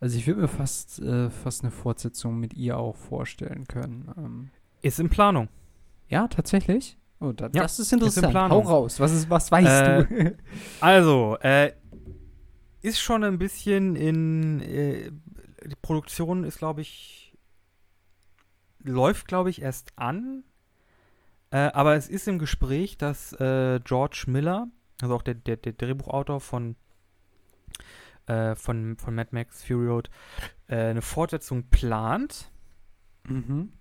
also ich würde mir fast, äh, fast eine Fortsetzung mit ihr auch vorstellen können. Ähm, ist in Planung. Ja, tatsächlich? Oh, da, ja, das ist interessant. Ist in Planung. Hau raus, was, ist, was weißt äh, du? also, äh, ist schon ein bisschen in, äh, die Produktion ist, glaube ich, läuft, glaube ich, erst an. Äh, aber es ist im Gespräch, dass George Miller, also auch der, der, der Drehbuchautor von, äh, von, von Mad Max Fury Road, äh, eine Fortsetzung plant. Mhm.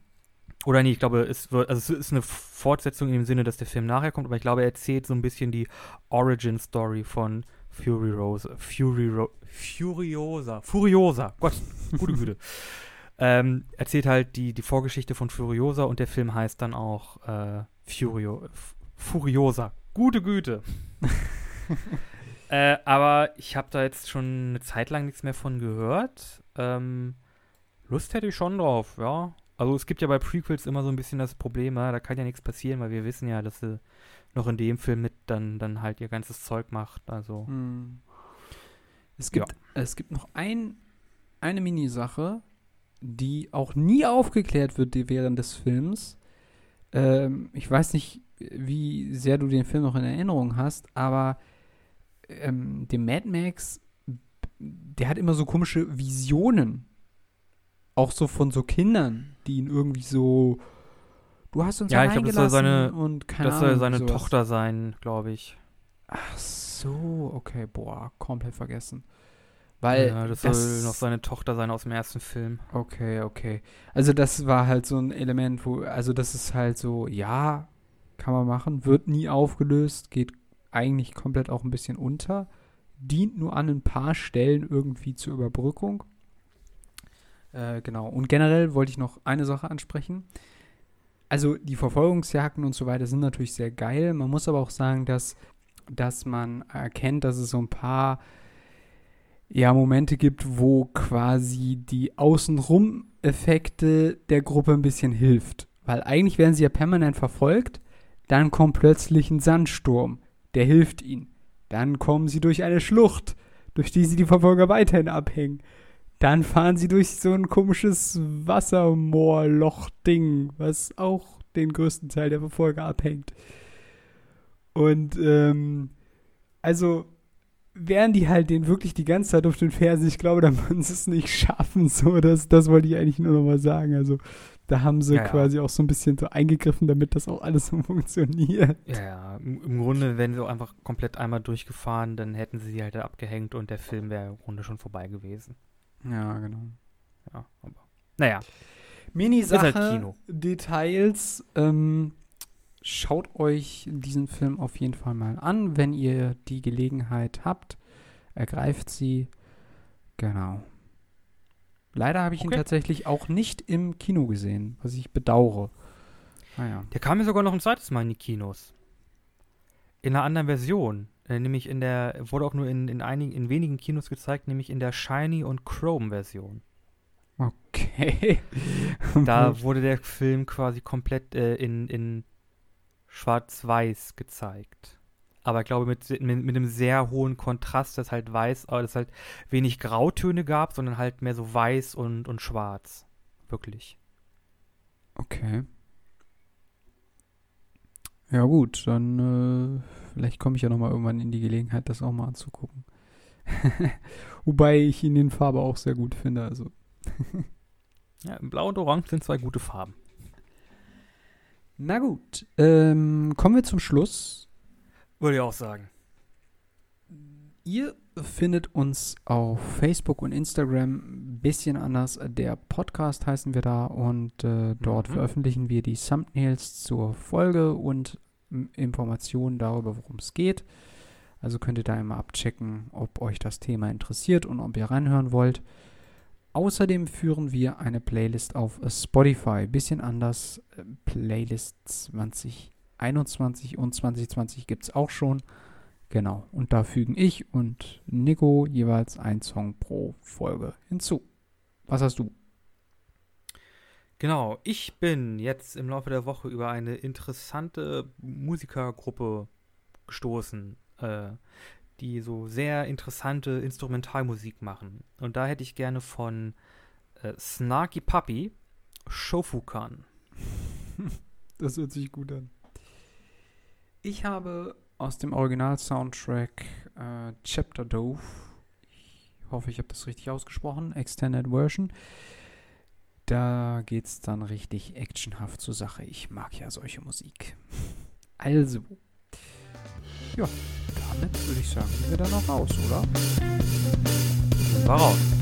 Oder nee, ich glaube, es wird, also es ist eine Fortsetzung im Sinne, dass der Film nachher kommt, aber ich glaube, er erzählt so ein bisschen die Origin Story von Fury Rose, Fury Ro Furiosa, Furiosa, Gott, gute Güte. ähm, erzählt halt die, die Vorgeschichte von Furiosa und der Film heißt dann auch äh, Furio, Furiosa. Gute Güte. äh, aber ich habe da jetzt schon eine Zeit lang nichts mehr von gehört. Ähm, Lust hätte ich schon drauf, ja. Also es gibt ja bei Prequels immer so ein bisschen das Problem, ja, da kann ja nichts passieren, weil wir wissen ja, dass sie noch in dem Film mit dann, dann halt ihr ganzes Zeug macht. Also. Hm. Es gibt, ja. es gibt noch ein, eine Mini-Sache, die auch nie aufgeklärt wird während des Films. Ähm, ich weiß nicht, wie sehr du den Film noch in Erinnerung hast, aber ähm, dem Mad Max, der hat immer so komische Visionen. Auch so von so Kindern, die ihn irgendwie so. Du hast uns ja, ich glaube, das soll seine, und keine das soll seine sowas. Tochter sein, glaube ich. Ach so, okay, boah, komplett vergessen. Weil ja, das, das, soll noch seine Tochter sein aus dem ersten Film. Okay, okay. Also das war halt so ein Element, wo, also das ist halt so, ja, kann man machen, wird nie aufgelöst, geht eigentlich komplett auch ein bisschen unter, dient nur an ein paar Stellen irgendwie zur Überbrückung. Äh, genau. Und generell wollte ich noch eine Sache ansprechen. Also die Verfolgungsjagden und so weiter sind natürlich sehr geil. Man muss aber auch sagen, dass, dass man erkennt, dass es so ein paar ja, Momente gibt, wo quasi die Außenrum-Effekte der Gruppe ein bisschen hilft. Weil eigentlich werden sie ja permanent verfolgt dann kommt plötzlich ein Sandsturm, der hilft ihnen. Dann kommen sie durch eine Schlucht, durch die sie die Verfolger weiterhin abhängen. Dann fahren sie durch so ein komisches Wassermoorloch-Ding, was auch den größten Teil der Verfolger abhängt. Und ähm, also wären die halt den wirklich die ganze Zeit auf den Fersen, ich glaube, dann würden sie es nicht schaffen. So, das, das wollte ich eigentlich nur noch mal sagen. Also da haben sie Ja, ja. quasi auch so ein bisschen so eingegriffen, damit das auch alles so funktioniert. Ja, ja, im, im Grunde wären sie auch einfach komplett einmal durchgefahren, dann hätten sie sie halt abgehängt und der Film wäre im Grunde schon vorbei gewesen. Ja, genau. Ja, aber. Naja, Mini-Sache, halt. Details. Ähm, schaut euch diesen Film auf jeden Fall mal an, wenn ihr die Gelegenheit habt. Ergreift sie. Genau. Leider habe ich ihn Okay. tatsächlich auch nicht im Kino gesehen, was ich bedauere. Naja. der kam ja sogar noch ein zweites Mal in die Kinos. In einer anderen Version. Äh, nämlich in der, wurde auch nur in, in, einigen, in wenigen Kinos gezeigt, nämlich in der Shiny und Chrome-Version. Okay. Da wurde der Film quasi komplett äh, in, in Schwarz-Weiß gezeigt. Aber ich glaube, mit, mit, mit einem sehr hohen Kontrast, dass halt weiß, aber dass halt wenig Grautöne gab, sondern halt mehr so weiß und, und schwarz. Wirklich. Okay. Ja gut, dann äh, vielleicht komme ich ja noch mal irgendwann in die Gelegenheit, das auch mal anzugucken. Wobei ich ihn in Farbe auch sehr gut finde. Also Ja, Blau und Orange sind zwei gute Farben. na gut, ähm, kommen wir zum Schluss. Würde ich auch sagen. Ihr findet uns auf Facebook und Instagram ein bisschen anders. Der Podcast heißen wir da und äh, dort mhm. veröffentlichen wir die Thumbnails zur Folge und Informationen darüber, worum es geht. Also könnt ihr da immer abchecken, ob euch das Thema interessiert und ob ihr reinhören wollt. Außerdem führen wir eine Playlist auf Spotify. Bisschen anders, äh, Playlist 2020. 21 und 2020 gibt es auch schon. Genau. Und da fügen ich und Nico jeweils einen Song pro Folge hinzu. Was hast du? Genau, ich bin jetzt im Laufe der Woche über eine interessante Musikergruppe gestoßen, äh, die so sehr interessante Instrumentalmusik machen. Und da hätte ich gerne von äh, Snarky Puppy Shofukan. Das hört sich gut an. Ich habe aus dem Original-Soundtrack äh, Chapter Dove, ich hoffe, ich habe das richtig ausgesprochen, Extended Version. Da geht es dann richtig actionhaft zur Sache. Ich mag ja solche Musik. Also, ja, damit würde ich sagen, gehen wir dann noch raus, oder? War raus.